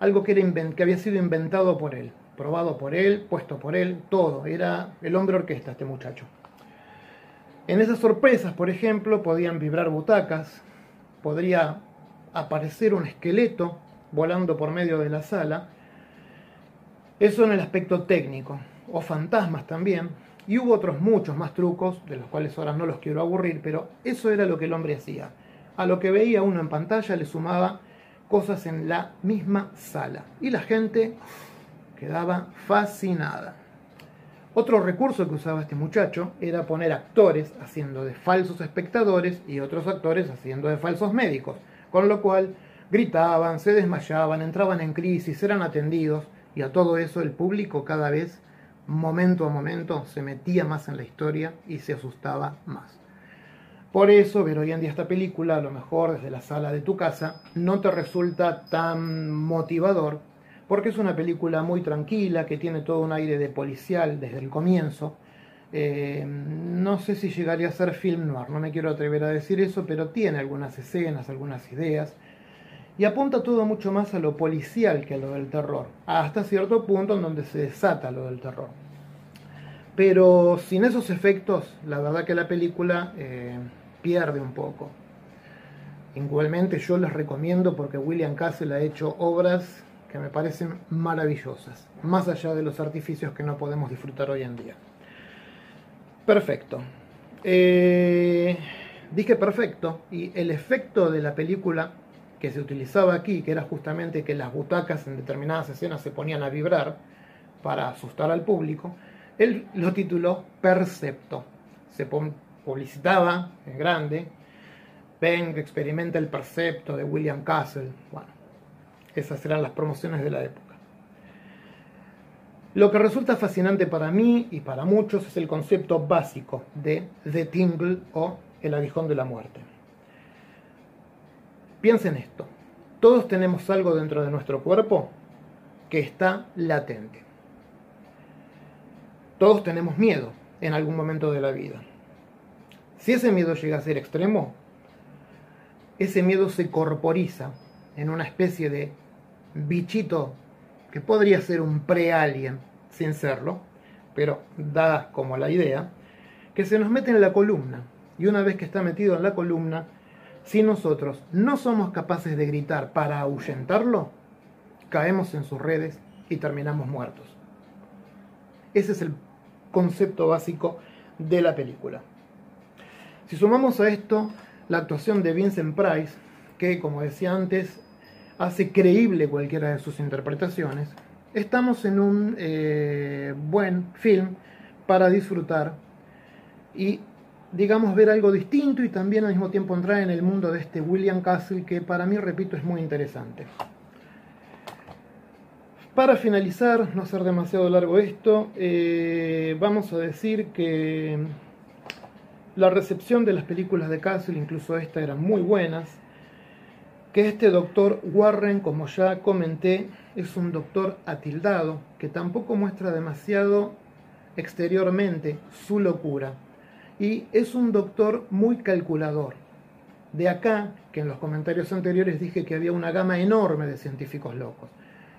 Algo que, era que había sido inventado por él, probado por él, puesto por él, todo. Era el hombre orquesta este muchacho. En esas sorpresas, por ejemplo, podían vibrar butacas, podría aparecer un esqueleto volando por medio de la sala. Eso en el aspecto técnico, o fantasmas también. Y hubo otros muchos más trucos, de los cuales ahora no los quiero aburrir, pero eso era lo que el hombre hacía. A lo que veía uno en pantalla le sumaba cosas en la misma sala. Y la gente quedaba fascinada. Otro recurso que usaba este muchacho era poner actores haciendo de falsos espectadores y otros actores haciendo de falsos médicos, con lo cual gritaban, se desmayaban, entraban en crisis, eran atendidos y a todo eso el público cada vez, momento a momento, se metía más en la historia y se asustaba más. Por eso ver hoy en día esta película, a lo mejor desde la sala de tu casa, no te resulta tan motivador porque es una película muy tranquila, que tiene todo un aire de policial desde el comienzo. Eh, no sé si llegaría a ser film noir, no me quiero atrever a decir eso, pero tiene algunas escenas, algunas ideas, y apunta todo mucho más a lo policial que a lo del terror, hasta cierto punto en donde se desata lo del terror. Pero sin esos efectos, la verdad que la película eh, pierde un poco. Igualmente yo les recomiendo porque William Castle ha hecho obras que me parecen maravillosas, más allá de los artificios que no podemos disfrutar hoy en día. Perfecto. Eh, dije perfecto y el efecto de la película que se utilizaba aquí, que era justamente que las butacas en determinadas escenas se ponían a vibrar para asustar al público, él lo tituló Percepto. Se publicitaba en grande, ven, experimenta el Percepto de William Castle. Bueno, esas eran las promociones de la época. Lo que resulta fascinante para mí y para muchos es el concepto básico de The Tingle o el aguijón de la muerte. Piensen esto, todos tenemos algo dentro de nuestro cuerpo que está latente. Todos tenemos miedo en algún momento de la vida. Si ese miedo llega a ser extremo, ese miedo se corporiza en una especie de bichito que podría ser un pre-alien sin serlo, pero da como la idea, que se nos mete en la columna. Y una vez que está metido en la columna, si nosotros no somos capaces de gritar para ahuyentarlo, caemos en sus redes y terminamos muertos. Ese es el concepto básico de la película. Si sumamos a esto la actuación de Vincent Price, que como decía antes hace creíble cualquiera de sus interpretaciones, estamos en un eh, buen film para disfrutar y, digamos, ver algo distinto y también al mismo tiempo entrar en el mundo de este William Castle que para mí, repito, es muy interesante. Para finalizar, no ser demasiado largo esto, eh, vamos a decir que la recepción de las películas de Castle, incluso esta, eran muy buenas que este doctor Warren, como ya comenté, es un doctor atildado, que tampoco muestra demasiado exteriormente su locura, y es un doctor muy calculador. De acá, que en los comentarios anteriores dije que había una gama enorme de científicos locos.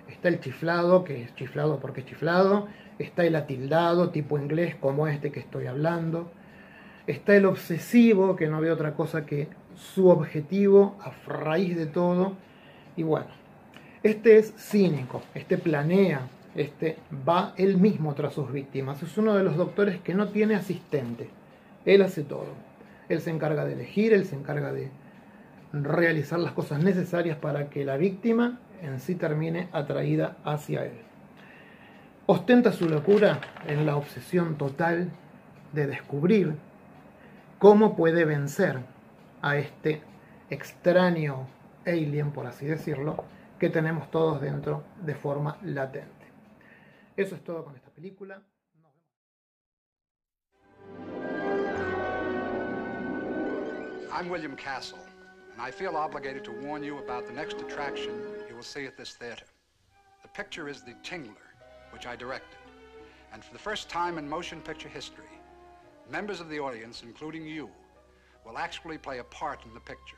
Está el chiflado, que es chiflado porque es chiflado, está el atildado, tipo inglés como este que estoy hablando, está el obsesivo, que no ve otra cosa que su objetivo a raíz de todo. Y bueno, este es cínico, este planea, este va él mismo tras sus víctimas. Es uno de los doctores que no tiene asistente. Él hace todo. Él se encarga de elegir, él se encarga de realizar las cosas necesarias para que la víctima en sí termine atraída hacia él. Ostenta su locura en la obsesión total de descubrir cómo puede vencer a este extraño alien, por así decirlo, que tenemos todos dentro de forma latente. Eso es todo con esta película. I'm William Castle, and I feel obligated to warn you about the next attraction you will see at this theater. The picture is The Tingler, which I directed. And for the first time in motion picture history, members of the audience, including you, will actually play a part in the picture.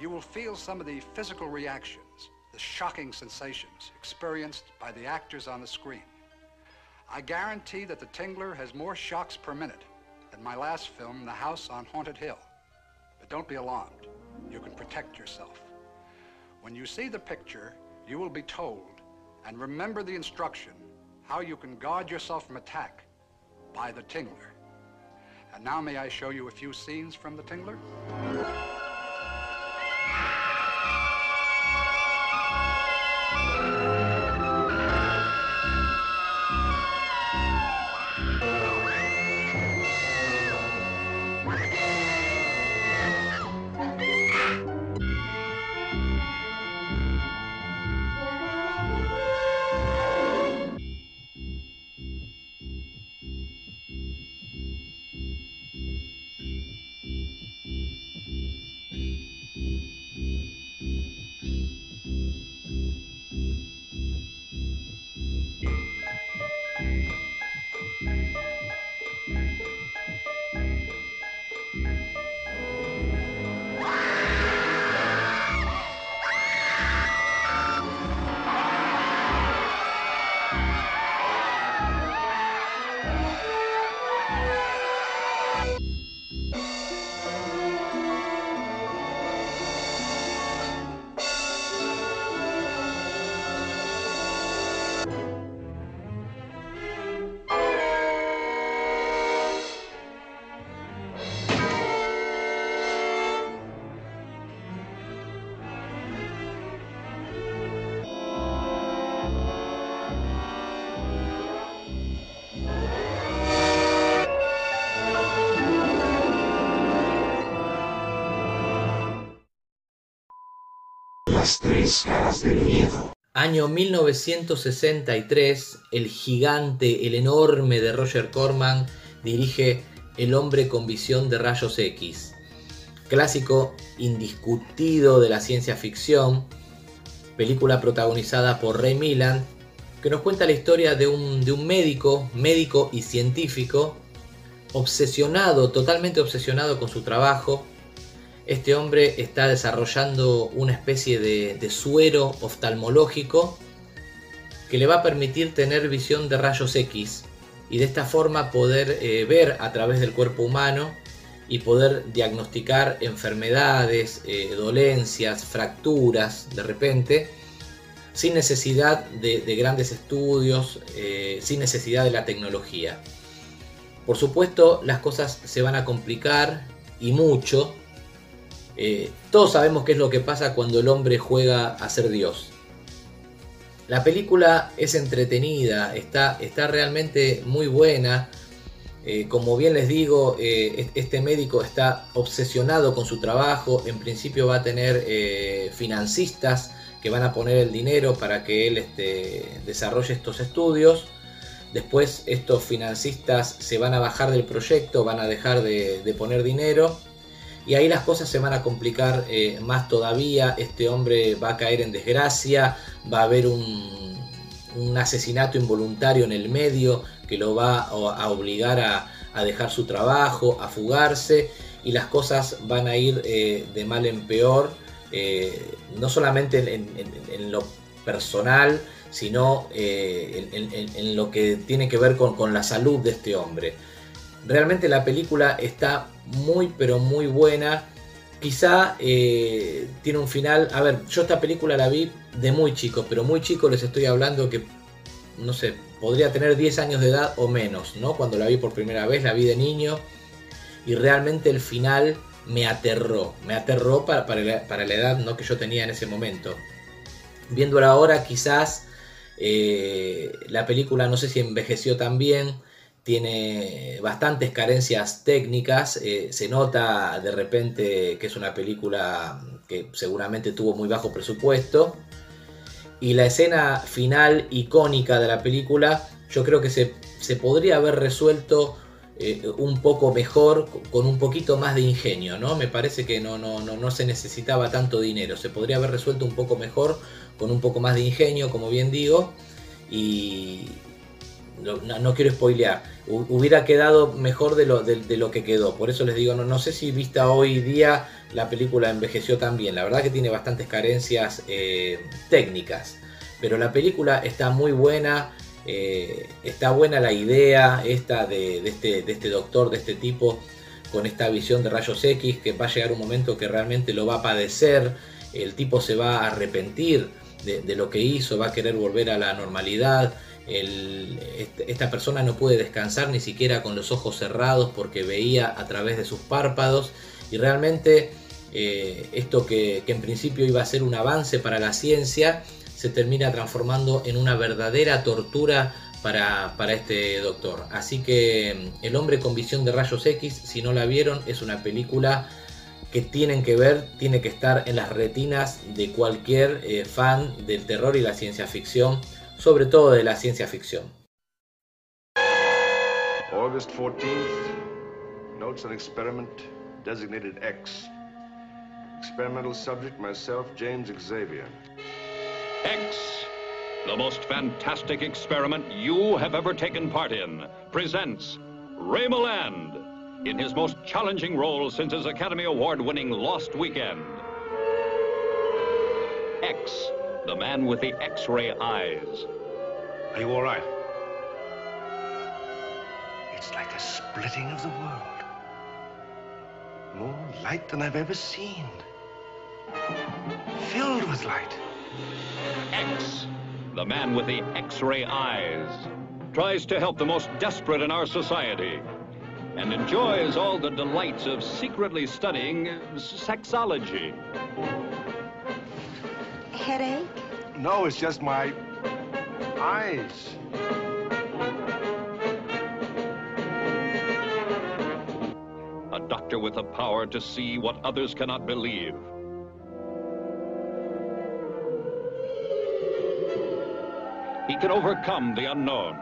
You will feel some of the physical reactions, the shocking sensations experienced by the actors on the screen. I guarantee that The Tingler has more shocks per minute than my last film, The House on Haunted Hill. But don't be alarmed. You can protect yourself. When you see the picture, you will be told, and remember the instruction, how you can guard yourself from attack by the Tingler. And now may I show you a few scenes from the Tingler? Las tres caras del miedo. Año 1963, el gigante, el enorme de Roger Corman dirige El hombre con visión de rayos X. Clásico indiscutido de la ciencia ficción, película protagonizada por Ray Milland, que nos cuenta la historia de un, de un médico, médico y científico, obsesionado, totalmente obsesionado con su trabajo, este hombre está desarrollando una especie de, suero oftalmológico que le va a permitir tener visión de rayos X y de esta forma poder eh, ver a través del cuerpo humano y poder diagnosticar enfermedades, eh, dolencias, fracturas de repente, sin necesidad de, de grandes estudios, eh, sin necesidad de la tecnología. Por supuesto, las cosas se van a complicar y mucho eh, todos sabemos qué es lo que pasa cuando el hombre juega a ser Dios. La película es entretenida, está, está realmente muy buena. Eh, como bien les digo, eh, este médico está obsesionado con su trabajo. En principio va a tener financistas que van a poner el dinero para que él este, desarrolle estos estudios. Después estos financistas se van a bajar del proyecto, van a dejar de, de poner dinero y ahí las cosas se van a complicar eh, más todavía, este hombre va a caer en desgracia, va a haber un, un asesinato involuntario en el medio que lo va a obligar a, a dejar su trabajo, a fugarse y las cosas van a ir eh, de mal en peor, eh, no solamente en, lo personal, sino en, en, lo que tiene que ver con, con la salud de este hombre. Realmente la película está muy pero muy buena. Quizá eh, tiene un final. A ver, yo esta película la vi de muy chico, pero muy chico les estoy hablando que, no sé, podría tener 10 años de edad o menos, ¿no? Cuando la vi por primera vez, la vi de niño. Y realmente el final me aterró, me aterró para, para, la, edad ¿no? que yo tenía en ese momento. Viéndola ahora quizás eh, la película no sé si envejeció tan bien, tiene bastantes carencias técnicas, eh, se nota de repente que es una película que seguramente tuvo muy bajo presupuesto. Y la escena final icónica de la película yo creo que se, se podría haber resuelto eh, un poco mejor, con un poquito más de ingenio, ¿no? Me parece que no, no, no, no se necesitaba tanto dinero, se podría haber resuelto un poco mejor, con un poco más de ingenio, como bien digo, y no, quiero spoilear, hubiera quedado mejor de lo, de, lo que quedó, por eso les digo, no, no sé si vista hoy día la película envejeció tan bien, la verdad que tiene bastantes carencias eh, técnicas, pero la película está muy buena, eh, está buena la idea esta de, este, de este doctor, de este tipo, con esta visión de rayos X, que va a llegar un momento que realmente lo va a padecer, el tipo se va a arrepentir de lo que hizo, va a querer volver a la normalidad, el, esta persona no puede descansar ni siquiera con los ojos cerrados porque veía a través de sus párpados y realmente eh, esto que, que en principio iba a ser un avance para la ciencia, se termina transformando en una verdadera tortura para, para, este doctor. Así que El hombre con visión de rayos X, si no la vieron, es una película que tienen que ver, tiene que estar en las retinas de cualquier eh, fan del terror y la ciencia ficción, sobre todo de la ciencia ficción. August 14th, notes an experiment designated X. Experimental subject myself, James Xavier. X, the most fantastic experiment you have ever taken part in, presents Ray Milland in his most challenging role since his Academy Award winning Lost Weekend. X, the man with the X ray eyes. Are you all right? It's like a splitting of the world. More light than I've ever seen. Filled with light. X, the man with the X-ray eyes, tries to help the most desperate in our society and enjoys all the delights of secretly studying sexology. Headache? No, it's just my eyes. A doctor with the power to see what others cannot believe. He can overcome the unknown,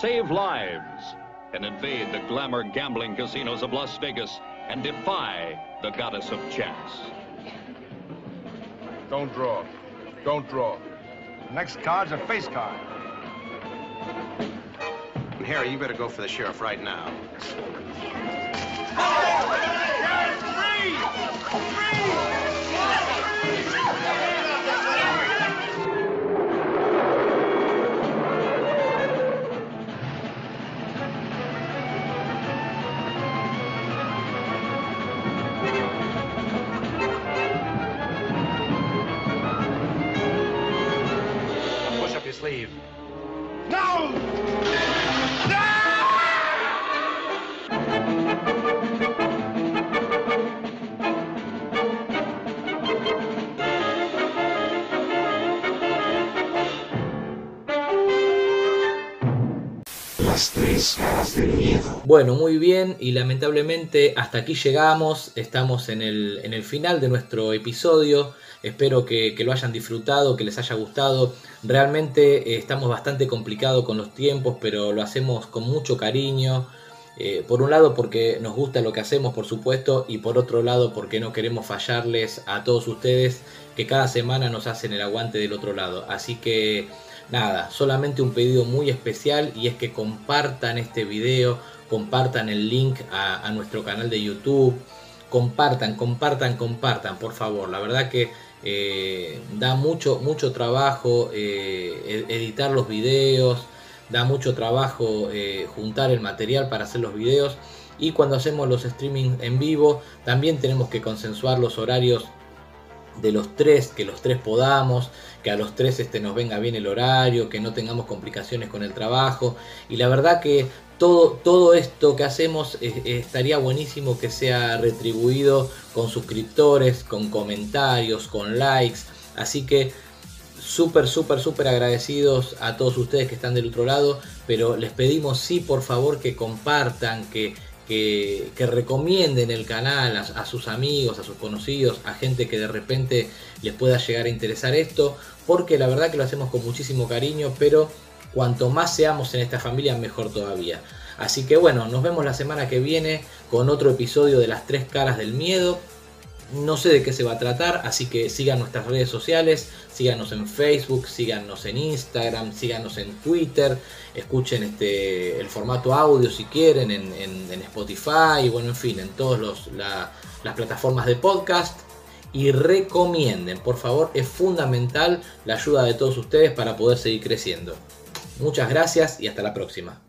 save lives, and invade the glamour gambling casinos of Las Vegas and defy the goddess of chance. Don't draw. Don't draw. The next card's a face card. And Harry, you better go for the sheriff right now. Push up your sleeve. No! Las tres Bueno, muy bien y lamentablemente hasta aquí llegamos, estamos en el, en el final de nuestro episodio, espero que, que, lo hayan disfrutado, que les haya gustado, realmente eh, estamos bastante complicados con los tiempos, pero lo hacemos con mucho cariño, eh, por un lado porque nos gusta lo que hacemos, por supuesto, y por otro lado porque no queremos fallarles a todos ustedes que cada semana nos hacen el aguante del otro lado, así que... Nada, solamente un pedido muy especial y es que compartan este video, compartan el link a, nuestro canal de YouTube, compartan, compartan, compartan, por favor. La verdad que eh, da mucho, mucho trabajo eh, editar los videos, da mucho trabajo eh, juntar el material para hacer los videos y cuando hacemos los streaming en vivo también tenemos que consensuar los horarios de los tres, que los tres podamos, que a los tres este, nos venga bien el horario, que no tengamos complicaciones con el trabajo. Y la verdad que todo, todo esto que hacemos eh, eh, estaría buenísimo que sea retribuido con suscriptores, con comentarios, con likes. Así que súper, súper, súper agradecidos a todos ustedes que están del otro lado, pero les pedimos sí, por favor, que compartan, que, que, recomienden el canal a, sus amigos, a sus conocidos, a gente que de repente les pueda llegar a interesar esto, porque la verdad que lo hacemos con muchísimo cariño, pero Cuanto más seamos en esta familia, mejor todavía. Así que bueno, nos vemos la semana que viene con otro episodio de las tres caras del miedo. No sé de qué se va a tratar, así que sigan nuestras redes sociales, síganos en Facebook, síganos en Instagram, síganos en Twitter, escuchen este, el formato audio si quieren en, Spotify, bueno, en fin, en todas las plataformas de podcast y recomienden, por favor, es fundamental la ayuda de todos ustedes para poder seguir creciendo. Muchas gracias y hasta la próxima.